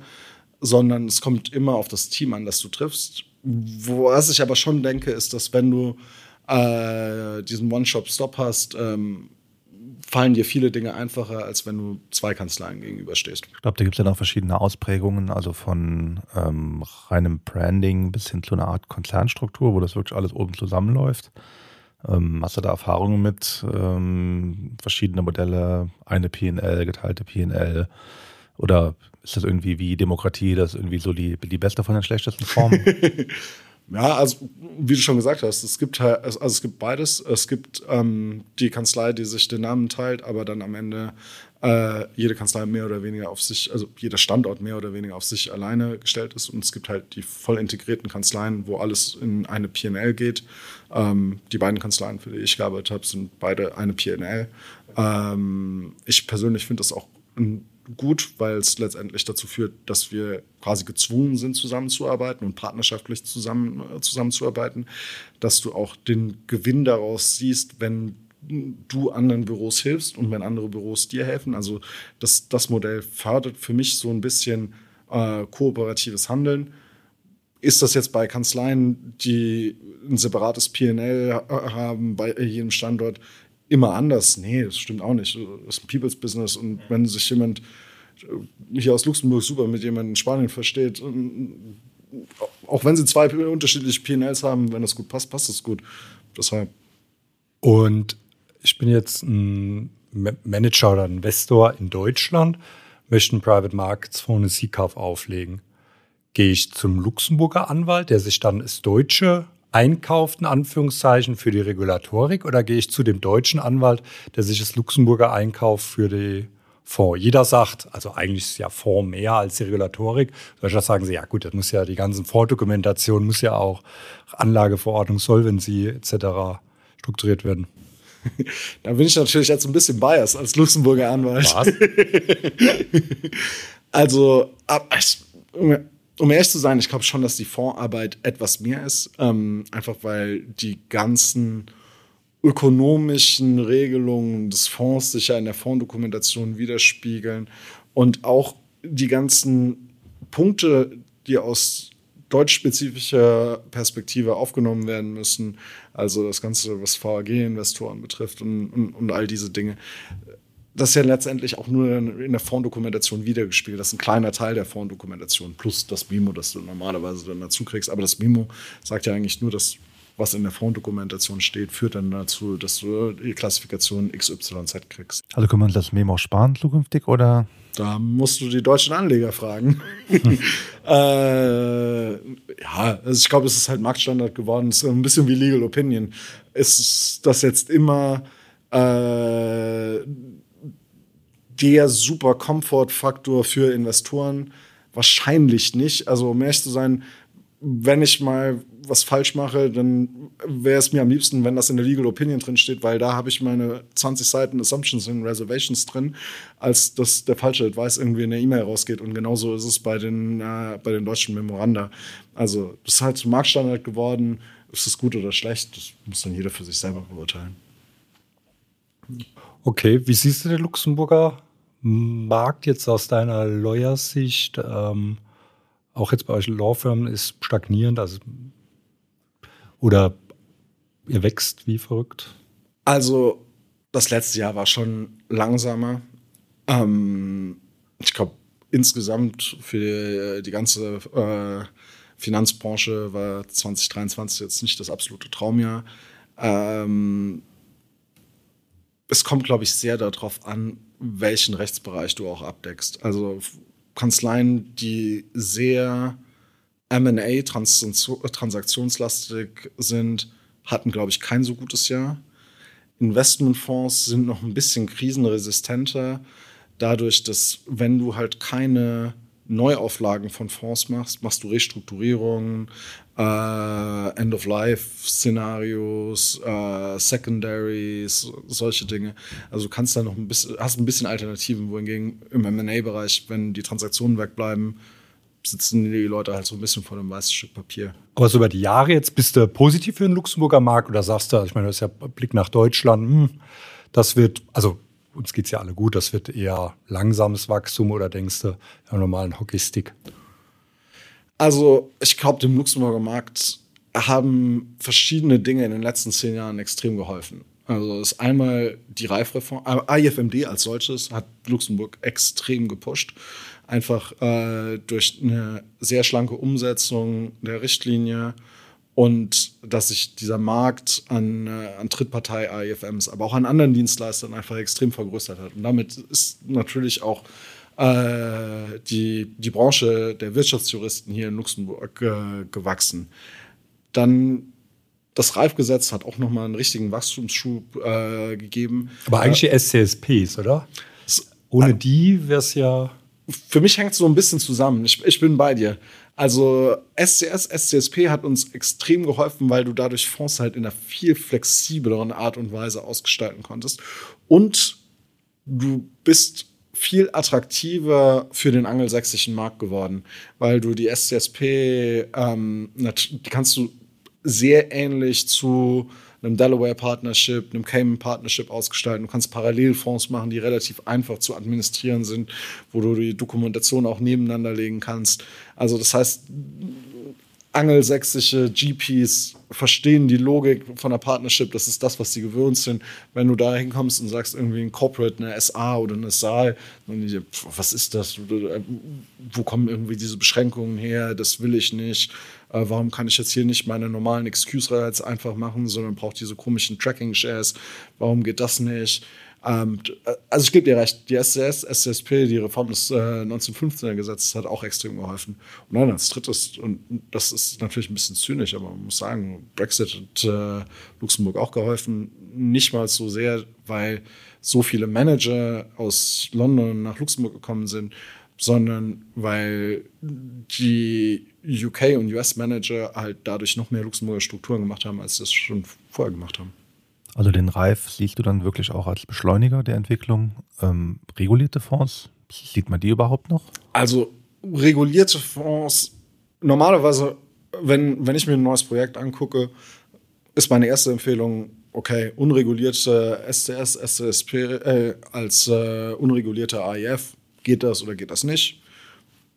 S1: sondern es kommt immer auf das Team an, das du triffst. Was ich aber schon denke, ist, dass wenn du äh, diesen One-Shop-Stop hast, ähm, fallen dir viele Dinge einfacher, als wenn du zwei Kanzleien gegenüberstehst.
S3: Ich glaube, da gibt es ja noch verschiedene Ausprägungen, also von ähm, reinem Branding bis hin zu einer Art Konzernstruktur, wo das wirklich alles oben zusammenläuft. Ähm, hast du da Erfahrungen mit ähm, verschiedene Modelle, eine PNL, geteilte PNL? Oder ist das irgendwie wie Demokratie, das ist irgendwie so die, die beste von den schlechtesten Formen?
S1: Ja, also wie du schon gesagt hast, es gibt halt, also es gibt beides. Es gibt ähm, die Kanzlei, die sich den Namen teilt, aber dann am Ende äh, jede Kanzlei mehr oder weniger auf sich, also jeder Standort mehr oder weniger auf sich alleine gestellt ist. Und es gibt halt die voll integrierten Kanzleien, wo alles in eine PNL geht. Ähm, die beiden Kanzleien, für die ich gearbeitet habe, sind beide eine PNL. Ähm, ich persönlich finde das auch ein gut, weil es letztendlich dazu führt, dass wir quasi gezwungen sind, zusammenzuarbeiten und partnerschaftlich zusammen, äh, zusammenzuarbeiten, dass du auch den Gewinn daraus siehst, wenn du anderen Büros hilfst und wenn andere Büros dir helfen. Also das, das Modell fördert für mich so ein bisschen äh, kooperatives Handeln. Ist das jetzt bei Kanzleien, die ein separates PNL haben, bei jedem Standort, immer anders. Nee, das stimmt auch nicht. Das ist ein People's Business und wenn sich jemand hier aus Luxemburg super mit jemandem in Spanien versteht, auch wenn sie zwei unterschiedliche PNLs haben, wenn das gut passt, passt es gut. Deshalb.
S2: Und ich bin jetzt ein Manager oder Investor in Deutschland, möchte einen Private Markets Fonds eine C-Kauf auflegen. Gehe ich zum Luxemburger Anwalt, der sich dann als Deutsche einkauft, in Anführungszeichen, für die Regulatorik oder gehe ich zu dem deutschen Anwalt, der sich das Luxemburger einkauft für die Fonds? Jeder sagt, also eigentlich ist ja Fonds mehr als die Regulatorik. Solcher sagen sie, ja gut, das muss ja die ganzen Fondsdokumentation muss ja auch Anlageverordnung, Solvency etc. strukturiert werden.
S1: Da bin ich natürlich jetzt ein bisschen biased als Luxemburger Anwalt. Was? also, um ehrlich zu sein, ich glaube schon, dass die Fondsarbeit etwas mehr ist. Ähm, einfach weil die ganzen ökonomischen Regelungen des Fonds sich ja in der Fondsdokumentation widerspiegeln und auch die ganzen Punkte, die aus deutschspezifischer Perspektive aufgenommen werden müssen, also das Ganze, was VAG-Investoren betrifft und, und, und all diese Dinge, das ist ja letztendlich auch nur in der Fonddokumentation wiedergespiegelt. Das ist ein kleiner Teil der Fonddokumentation plus das Memo, das du normalerweise dann dazu kriegst. Aber das Memo sagt ja eigentlich nur, dass was in der Fonddokumentation steht, führt dann dazu, dass du die Klassifikation XYZ kriegst.
S3: Also können wir uns das Memo sparen zukünftig oder?
S1: Da musst du die deutschen Anleger fragen. äh, ja, also ich glaube, es ist halt Marktstandard geworden. Es ist ein bisschen wie Legal Opinion. Ist das jetzt immer äh, der super Komfortfaktor für Investoren? Wahrscheinlich nicht. Also, um ehrlich zu sein, wenn ich mal was falsch mache, dann wäre es mir am liebsten, wenn das in der Legal Opinion drin steht, weil da habe ich meine 20 Seiten Assumptions und Reservations drin, als dass der falsche Advice irgendwie in der E-Mail rausgeht. Und genauso ist es bei den, äh, bei den deutschen Memoranda. Also, das ist halt Marktstandard geworden. Ist es gut oder schlecht? Das muss dann jeder für sich selber beurteilen.
S2: Okay, wie siehst du den Luxemburger Markt jetzt aus deiner Lawyer-Sicht? Ähm, auch jetzt bei euch Lawfirmen ist stagnierend, also oder ihr wächst wie verrückt?
S1: Also das letzte Jahr war schon langsamer. Ähm, ich glaube, insgesamt für die, die ganze äh, Finanzbranche war 2023 jetzt nicht das absolute Traumjahr. Ähm, es kommt, glaube ich, sehr darauf an, welchen Rechtsbereich du auch abdeckst. Also Kanzleien, die sehr MA transaktionslastig sind, hatten, glaube ich, kein so gutes Jahr. Investmentfonds sind noch ein bisschen krisenresistenter. dadurch, dass wenn du halt keine Neuauflagen von Fonds machst, machst du Restrukturierungen, äh, End-of-Life-Szenarios, äh, Secondaries, solche Dinge. Also du kannst da noch ein bisschen, hast ein bisschen Alternativen, wohingegen im M&A-Bereich, wenn die Transaktionen wegbleiben, sitzen die Leute halt so ein bisschen vor einem weißen Stück Papier.
S2: Aber so über die Jahre jetzt, bist du positiv für den Luxemburger Markt oder sagst du, ich meine, das ist ja Blick nach Deutschland, hm, das wird, also uns geht es ja alle gut, das wird eher langsames Wachstum oder denkst du, ja, normalen Hockeystick?
S1: Also, ich glaube, dem Luxemburger Markt haben verschiedene Dinge in den letzten zehn Jahren extrem geholfen. Also, ist einmal die Reifreform, IFMD als solches hat Luxemburg extrem gepusht. Einfach äh, durch eine sehr schlanke Umsetzung der Richtlinie und dass sich dieser Markt an, äh, an Drittpartei-AIFMs, aber auch an anderen Dienstleistern einfach extrem vergrößert hat. Und damit ist natürlich auch äh, die, die Branche der Wirtschaftsjuristen hier in Luxemburg äh, gewachsen. Dann das Reifgesetz hat auch nochmal einen richtigen Wachstumsschub äh, gegeben.
S2: Aber eigentlich die SCSPs, oder? Ohne die wäre es ja.
S1: Für mich hängt es so ein bisschen zusammen. Ich, ich bin bei dir. Also SCS, SCSP hat uns extrem geholfen, weil du dadurch Fonds halt in einer viel flexibleren Art und Weise ausgestalten konntest. Und du bist viel attraktiver für den angelsächsischen Markt geworden, weil du die SCSP, ähm, die kannst du sehr ähnlich zu einem Delaware Partnership, einem Cayman Partnership ausgestalten. Du kannst Parallelfonds machen, die relativ einfach zu administrieren sind, wo du die Dokumentation auch nebeneinander legen kannst. Also das heißt, angelsächsische GPs verstehen die Logik von der Partnership, das ist das, was sie gewöhnt sind. Wenn du da hinkommst und sagst irgendwie ein Corporate, eine SA oder eine SAL, die, was ist das? Wo kommen irgendwie diese Beschränkungen her? Das will ich nicht. Äh, warum kann ich jetzt hier nicht meine normalen Excuse-Rights einfach machen, sondern brauche diese komischen Tracking-Shares? Warum geht das nicht? Ähm, also ich gebe dir recht, die SCS, SCSP, die Reform des äh, 1915er Gesetzes hat auch extrem geholfen. Und dann als drittes, und das ist natürlich ein bisschen zynisch, aber man muss sagen, Brexit hat äh, Luxemburg auch geholfen. Nicht mal so sehr, weil so viele Manager aus London nach Luxemburg gekommen sind, sondern weil die UK und US Manager halt dadurch noch mehr Luxemburger Strukturen gemacht haben, als sie das schon vorher gemacht haben.
S3: Also den Reif siehst du dann wirklich auch als Beschleuniger der Entwicklung. Ähm, regulierte Fonds, sieht man die überhaupt noch?
S1: Also regulierte Fonds, normalerweise, wenn, wenn ich mir ein neues Projekt angucke, ist meine erste Empfehlung, okay, unregulierte SCS, SCSP äh, als äh, unregulierte AIF, geht das oder geht das nicht?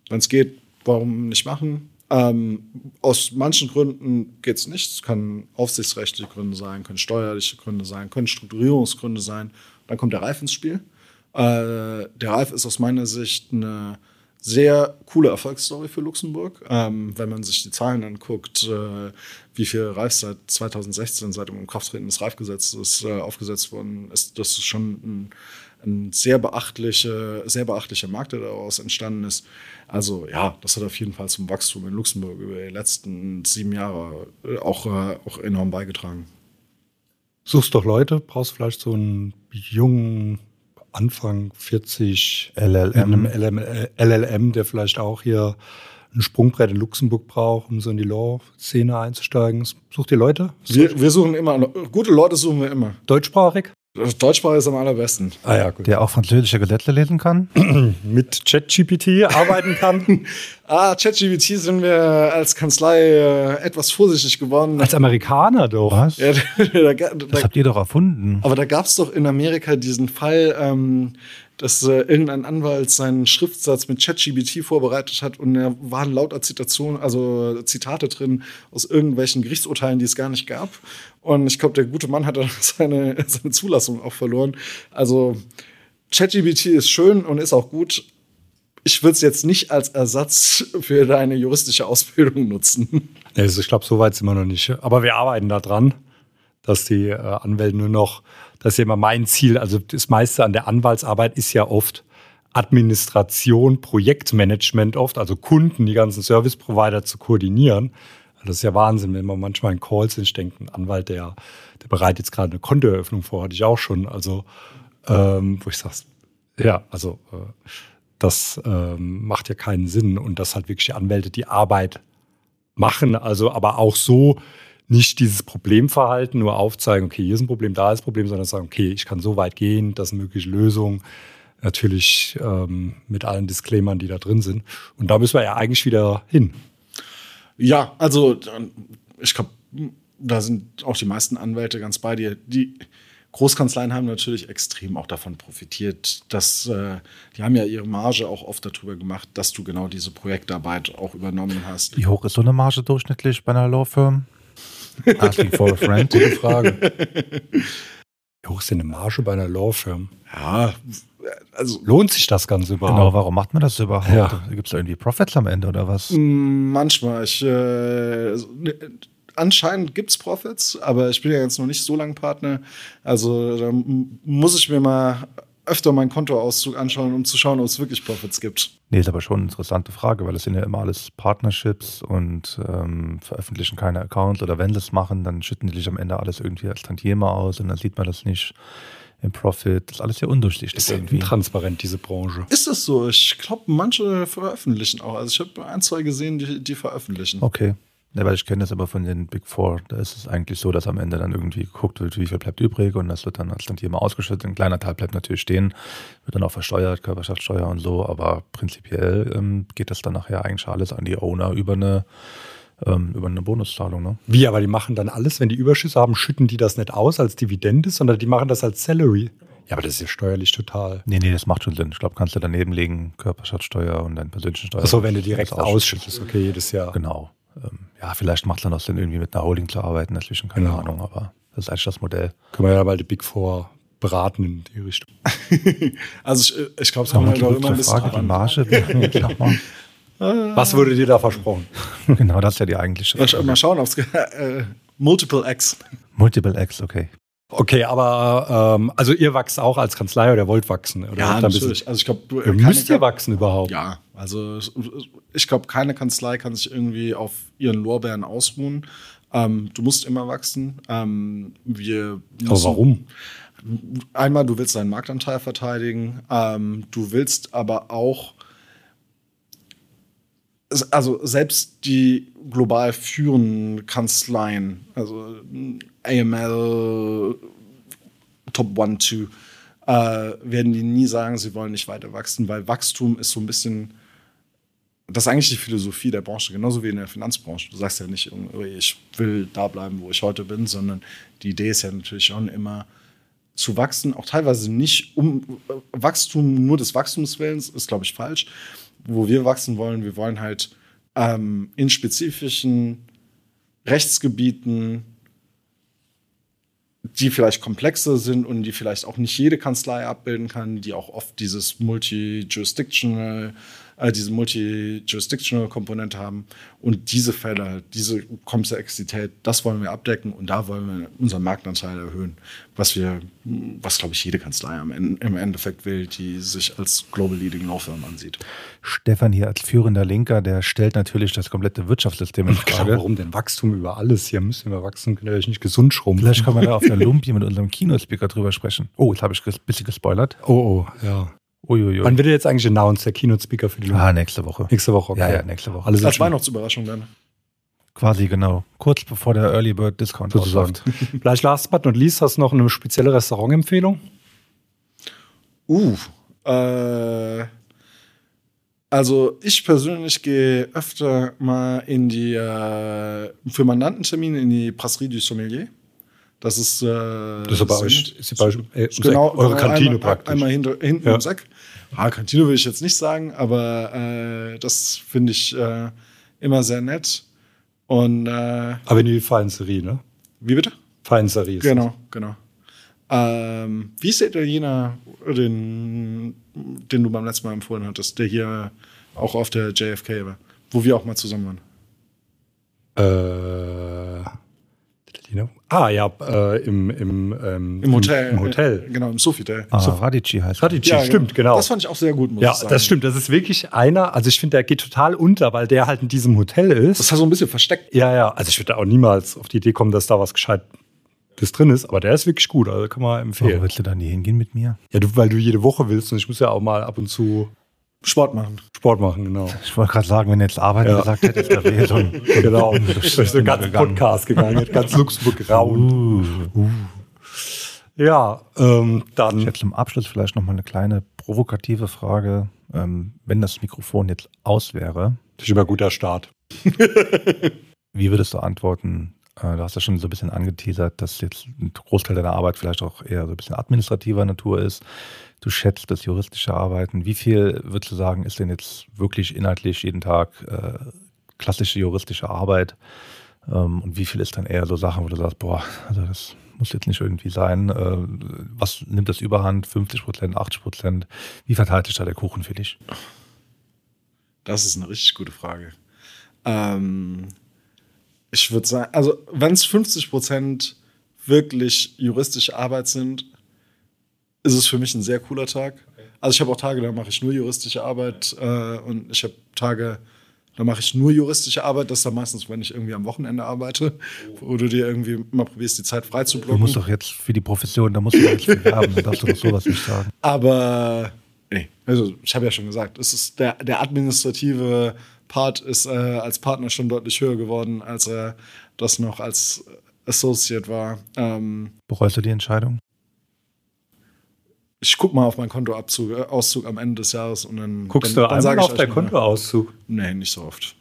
S1: Wenn es geht, warum nicht machen? Ähm, aus manchen Gründen geht es nicht. Es können aufsichtsrechtliche Gründe sein, können steuerliche Gründe sein, können Strukturierungsgründe sein. Dann kommt der Reif ins Spiel. Äh, der Reif ist aus meiner Sicht eine sehr coole Erfolgsstory für Luxemburg. Ähm, wenn man sich die Zahlen anguckt, äh, wie viel Reif seit 2016, seit dem Inkrafttreten des Reifgesetzes äh, aufgesetzt worden ist, das ist schon ein, ein sehr, beachtliche, sehr beachtlicher Markt, der daraus entstanden ist. Also ja, das hat auf jeden Fall zum Wachstum in Luxemburg über die letzten sieben Jahre äh, auch, äh, auch enorm beigetragen.
S2: Suchst doch Leute, brauchst vielleicht so einen jungen Anfang 40 LLM, LLM, LLM der vielleicht auch hier ein Sprungbrett in Luxemburg braucht, um so in die Law-Szene einzusteigen. Sucht ihr Leute?
S1: Wir, wir, suchen immer, gute Leute suchen wir immer.
S2: Deutschsprachig?
S1: Deutschsprache ist am allerbesten.
S3: Ah ja, gut. Der auch französische Gesetze lesen kann?
S2: Mit ChatGPT arbeiten kann?
S1: ah, ChatGPT sind wir als Kanzlei äh, etwas vorsichtig geworden.
S2: Als Amerikaner doch.
S3: Was? Ja, da, da, das habt ihr doch erfunden.
S1: Aber da gab es doch in Amerika diesen Fall, ähm, dass äh, irgendein Anwalt seinen Schriftsatz mit ChatGBT vorbereitet hat und da waren lauter Zitationen, also Zitate drin aus irgendwelchen Gerichtsurteilen, die es gar nicht gab. Und ich glaube, der gute Mann hat dann seine, seine Zulassung auch verloren. Also ChatGBT ist schön und ist auch gut. Ich würde es jetzt nicht als Ersatz für deine juristische Ausbildung nutzen.
S2: Also ich glaube, so weit sind wir noch nicht. Aber wir arbeiten daran, dass die äh, Anwälte nur noch das ist ja immer mein Ziel. Also das meiste an der Anwaltsarbeit ist ja oft Administration, Projektmanagement oft, also Kunden, die ganzen Service-Provider zu koordinieren. Das ist ja Wahnsinn, wenn man manchmal in Calls. Ich denke, ein Anwalt, der, der bereitet jetzt gerade eine Kontoeröffnung vor, hatte ich auch schon. Also, ähm, wo ich sage, Ja, also äh, das ähm, macht ja keinen Sinn und dass halt wirklich die Anwälte die Arbeit machen, also aber auch so nicht dieses Problemverhalten nur aufzeigen, okay, hier ist ein Problem, da ist ein Problem, sondern sagen, okay, ich kann so weit gehen, das ist eine mögliche Lösung. Natürlich ähm, mit allen Disclaimern, die da drin sind. Und da müssen wir ja eigentlich wieder hin.
S1: Ja, also ich glaube, da sind auch die meisten Anwälte ganz bei dir. Die Großkanzleien haben natürlich extrem auch davon profitiert, dass äh, die haben ja ihre Marge auch oft darüber gemacht, dass du genau diese Projektarbeit auch übernommen hast.
S3: Wie hoch ist so eine Marge durchschnittlich bei einer Law Firm? Asking for a friend.
S2: Gute Frage. Wie hoch ist denn eine Marge bei einer Law Firm?
S1: Ja, also
S2: Lohnt sich das Ganze überhaupt?
S3: Genau, warum macht man das überhaupt?
S2: Ja.
S3: Gibt es da irgendwie Profits am Ende oder was?
S1: manchmal. Ich, äh, anscheinend gibt es Profits, aber ich bin ja jetzt noch nicht so lange Partner. Also da muss ich mir mal öfter meinen Kontoauszug anschauen, um zu schauen, ob es wirklich Profits gibt.
S3: Nee, ist aber schon eine interessante Frage, weil es sind ja immer alles Partnerships und ähm, veröffentlichen keine Accounts oder wenn sie es machen, dann schütten die sich am Ende alles irgendwie als Tantieme aus und dann sieht man das nicht im Profit. Das ist alles sehr undurchsichtig
S2: ist
S3: irgendwie.
S2: intransparent, diese Branche.
S1: Ist das so? Ich glaube, manche veröffentlichen auch. Also ich habe ein, zwei gesehen, die, die veröffentlichen.
S3: Okay. Ja, weil ich kenne das aber von den Big Four. Da ist es eigentlich so, dass am Ende dann irgendwie geguckt wird, wie viel bleibt übrig und das wird dann als Tantieme ausgeschüttet. Ein kleiner Teil bleibt natürlich stehen, wird dann auch versteuert, Körperschaftssteuer und so, aber prinzipiell ähm, geht das dann nachher eigentlich alles an die Owner über eine, ähm, über eine Bonuszahlung. Ne?
S2: Wie, aber die machen dann alles, wenn die Überschüsse haben, schütten die das nicht aus als Dividende, sondern die machen das als Salary. Ja, aber das ist ja steuerlich total.
S3: Nee, nee, das macht schon Sinn. Ich glaube, kannst du daneben legen, Körperschaftssteuer und deinen persönlichen Steuer.
S2: Achso, wenn du direkt ausschüttest, okay, jedes Jahr.
S3: Genau. Ähm, ja, vielleicht macht es dann auch Sinn, irgendwie mit einer Holding zu arbeiten, dazwischen, keine
S2: Genau.
S3: Ahnung, aber das ist eigentlich das Modell.
S2: Können wir ja bald die Big Four beraten in die Richtung.
S1: Also ich, ich glaube, es kommt halt auch immer ein bisschen
S3: Frage, die. Marge.
S2: Was wurde dir da versprochen?
S3: genau, das ist ja die eigentliche
S1: Mal, scha- mal schauen, ob es äh, Multiple X.
S3: Multiple X, okay.
S2: Okay, aber ähm, also ihr wachst auch als Kanzlei oder wollt wachsen? Oder
S1: Ja,
S2: ihr
S1: natürlich. Also ich glaube, du
S2: Bisschen, müsst ihr wachsen überhaupt?
S1: Ja, also ich glaube, keine Kanzlei kann sich irgendwie auf ihren Lorbeeren ausruhen. Ähm, du musst immer wachsen. Ähm, wir
S2: Aber
S1: müssen-
S2: warum?
S1: Einmal, du willst deinen Marktanteil verteidigen. Ähm, du willst aber auch, also selbst die global führenden Kanzleien, also AML, Top One, Two, äh, werden die nie sagen, sie wollen nicht weiter wachsen, weil Wachstum ist so ein bisschen, das ist eigentlich die Philosophie der Branche, genauso wie in der Finanzbranche. Du sagst ja nicht, ich will da bleiben, wo ich heute bin, sondern die Idee ist ja natürlich schon immer, zu wachsen, auch teilweise nicht um Wachstum nur des Wachstumswillens, ist, glaube ich, falsch. Wo wir wachsen wollen, wir wollen halt ähm, in spezifischen Rechtsgebieten, die vielleicht komplexer sind und die vielleicht auch nicht jede Kanzlei abbilden kann, die auch oft dieses Multi-Jurisdictional, äh, diese Multi-Jurisdictional Komponente haben. Und diese Fälle, diese Komplexität, das wollen wir abdecken und da wollen wir unseren Marktanteil erhöhen, was wir, was glaube ich jede Kanzlei am Ende, im Endeffekt will, die sich als Global Leading Law Firm ansieht.
S3: Stefan hier als führender Linker, der stellt natürlich das komplette Wirtschaftssystem in
S2: Klar,
S3: Frage.
S2: warum denn Wachstum über alles? Hier müssen wir wachsen, können wir nicht gesund schrumpfen.
S3: Vielleicht kann man da auf der Lumpi mit unserem Kinospeaker drüber sprechen. Oh, jetzt habe ich ein bisschen gespoilert.
S2: Oh, oh, ja.
S3: Uiuiui.
S2: Wann wird er jetzt eigentlich announced, der Keynote-Speaker für die
S3: Ah, nächste Woche.
S2: Nächste Woche, okay.
S3: Ja, ja, nächste Woche.
S2: Alles
S1: Als Weihnachtsüberraschung dann.
S3: Quasi genau. Kurz bevor der Early Bird Discount ausläuft.
S2: Vielleicht last but not least, hast du noch eine spezielle Restaurantempfehlung?
S1: Uh, äh, also ich persönlich gehe öfter mal in die, äh, für Mandantentermine in die Brasserie du Sommelier. Das ist, äh,
S2: Das ist bei euch, ist bei euch
S1: genau,
S2: eure Kantine
S1: einmal,
S2: praktisch.
S1: Einmal hinter, hinten
S2: Ja.
S1: ums Eck. Ah, Kantine will ich jetzt nicht sagen, aber äh, das finde ich äh, immer sehr nett. Und äh,
S2: Aber die Feinserie, ne?
S1: wie bitte?
S2: Feinserie ist
S1: Genau, genau. Ähm, wie ist der Italiener, den, den du beim letzten Mal empfohlen hattest, der hier auch auf der JFK war, wo wir auch mal zusammen waren?
S2: das. Äh, Italiener? Ah, ja, äh, im, im, ähm,
S1: Im Hotel.
S2: Im Hotel.
S1: Äh, genau, im Sofitel.
S3: Ah, Radici heißt er.
S2: Radici, stimmt, genau.
S1: Das fand ich auch sehr gut, muss
S2: ja,
S1: ich sagen.
S2: das stimmt. Das ist wirklich einer, also ich finde, der geht total unter, weil der halt in diesem Hotel ist.
S1: Das war so ein bisschen versteckt.
S2: Ja, ja. Also ich würde auch niemals auf die Idee kommen, dass da was gescheit das drin ist. Aber der ist wirklich gut, also kann man
S3: Warum
S2: empfehlen.
S3: willst du da nie hingehen mit mir?
S2: Ja, du, weil du jede Woche willst und ich muss ja auch mal ab und zu
S1: Sport machen.
S2: Sport machen, genau.
S3: Ich wollte gerade sagen, wenn du jetzt Arbeiten
S2: Ja.
S3: gesagt hättest, da wäre so ein
S2: Genau. So ganzen
S3: gegangen.
S2: Podcast gegangen, ganz Luxemburg raunt.
S3: Uh.
S2: Ja, ähm, dann.
S3: Ich hätte zum Abschluss vielleicht noch mal eine kleine provokative Frage. Ähm, wenn das Mikrofon jetzt aus wäre,
S2: Das ist immer ein guter Start.
S3: wie würdest du antworten? Äh, du hast ja schon so ein bisschen angeteasert, dass jetzt ein Großteil deiner Arbeit vielleicht auch eher so ein bisschen administrativer Natur ist. Du schätzt das juristische Arbeiten. Wie viel würdest du sagen, ist denn jetzt wirklich inhaltlich jeden Tag äh, klassische juristische Arbeit? Ähm, und wie viel ist dann eher so Sachen, wo du sagst, boah, also das muss jetzt nicht irgendwie sein. Äh, was nimmt das überhand? 50 Prozent, 80 Prozent? Wie verteilt sich da der Kuchen für dich?
S1: Das ist eine richtig gute Frage. Ähm, ich würde sagen, also wenn es 50 Prozent wirklich juristische Arbeit sind, ist es für mich ein sehr cooler Tag. Also ich habe auch Tage, da mache ich nur juristische Arbeit äh, und ich habe Tage, da mache ich nur juristische Arbeit. Das ist dann meistens, wenn ich irgendwie am Wochenende arbeite, wo du dir irgendwie mal probierst, die Zeit frei zu
S3: Du
S1: blocken.
S3: musst doch jetzt für die Profession, da musst du jetzt bewerben, da darfst du doch sowas nicht sagen.
S1: Aber nee, also ich habe ja schon gesagt, es ist der, der administrative Part ist äh, als Partner schon deutlich höher geworden, als er das noch als Associate war. Ähm,
S3: Bereust du die Entscheidung?
S1: Ich guck mal auf meinen Kontoabzug, äh, Auszug am Ende des Jahres und dann
S2: Guckst
S1: dann,
S2: du
S1: dann sag
S2: einmal auf
S1: euch
S2: dein
S1: mal.
S2: Kontoauszug?
S1: Nee, nicht so oft.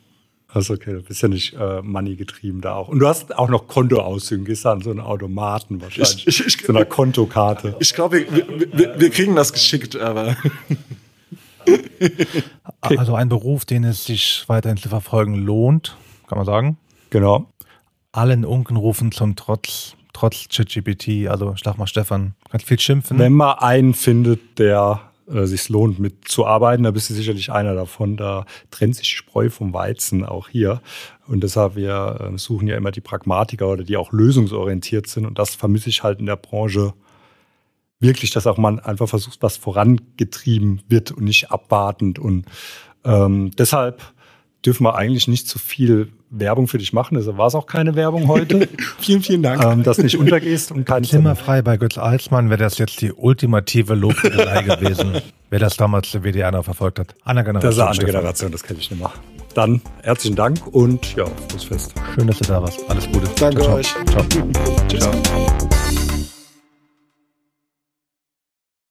S2: Also okay, du bist ja nicht äh, money getrieben da auch. Und du hast auch noch Kontoauszüge, gehst an so einen Automaten wahrscheinlich.
S1: Ich- ich- ich-
S2: so einer Kontokarte.
S1: Ich glaube, wir, wir, wir kriegen das geschickt, aber
S3: Also ein Beruf, den es sich weiterhin zu verfolgen lohnt, kann man sagen.
S2: Genau.
S3: Allen Unkenrufen zum Trotz, trotz ChatGPT, also schlag mal Stefan, ganz viel schimpfen.
S2: Wenn man einen findet, der äh, sich lohnt mitzuarbeiten, da bist du sicherlich einer davon. Da trennt sich die Spreu vom Weizen auch hier. Und deshalb, wir äh, suchen ja immer die Pragmatiker oder die auch lösungsorientiert sind. Und das vermisse ich halt in der Branche wirklich, dass auch man einfach versucht, was vorangetrieben wird und nicht abwartend. Und ähm, deshalb dürfen wir eigentlich nicht zu viel Werbung für dich machen. Deshalb war es auch keine Werbung heute.
S1: vielen, vielen Dank.
S2: ähm, dass nicht untergehst und kein
S3: Zimmerfrei bei Götz Alsmann wäre das jetzt die ultimative Lobhudelei gewesen, wer das damals der WDR noch verfolgt hat. Andere Generation.
S2: Das ist eine andere. Generation, das kenne ich nicht mehr. Dann herzlichen Dank und ja, Fußfest.
S3: Schön, dass du da warst. Alles Gute.
S1: Danke
S3: Ciao,
S1: euch.
S3: ciao. Ciao.
S1: Tschüss.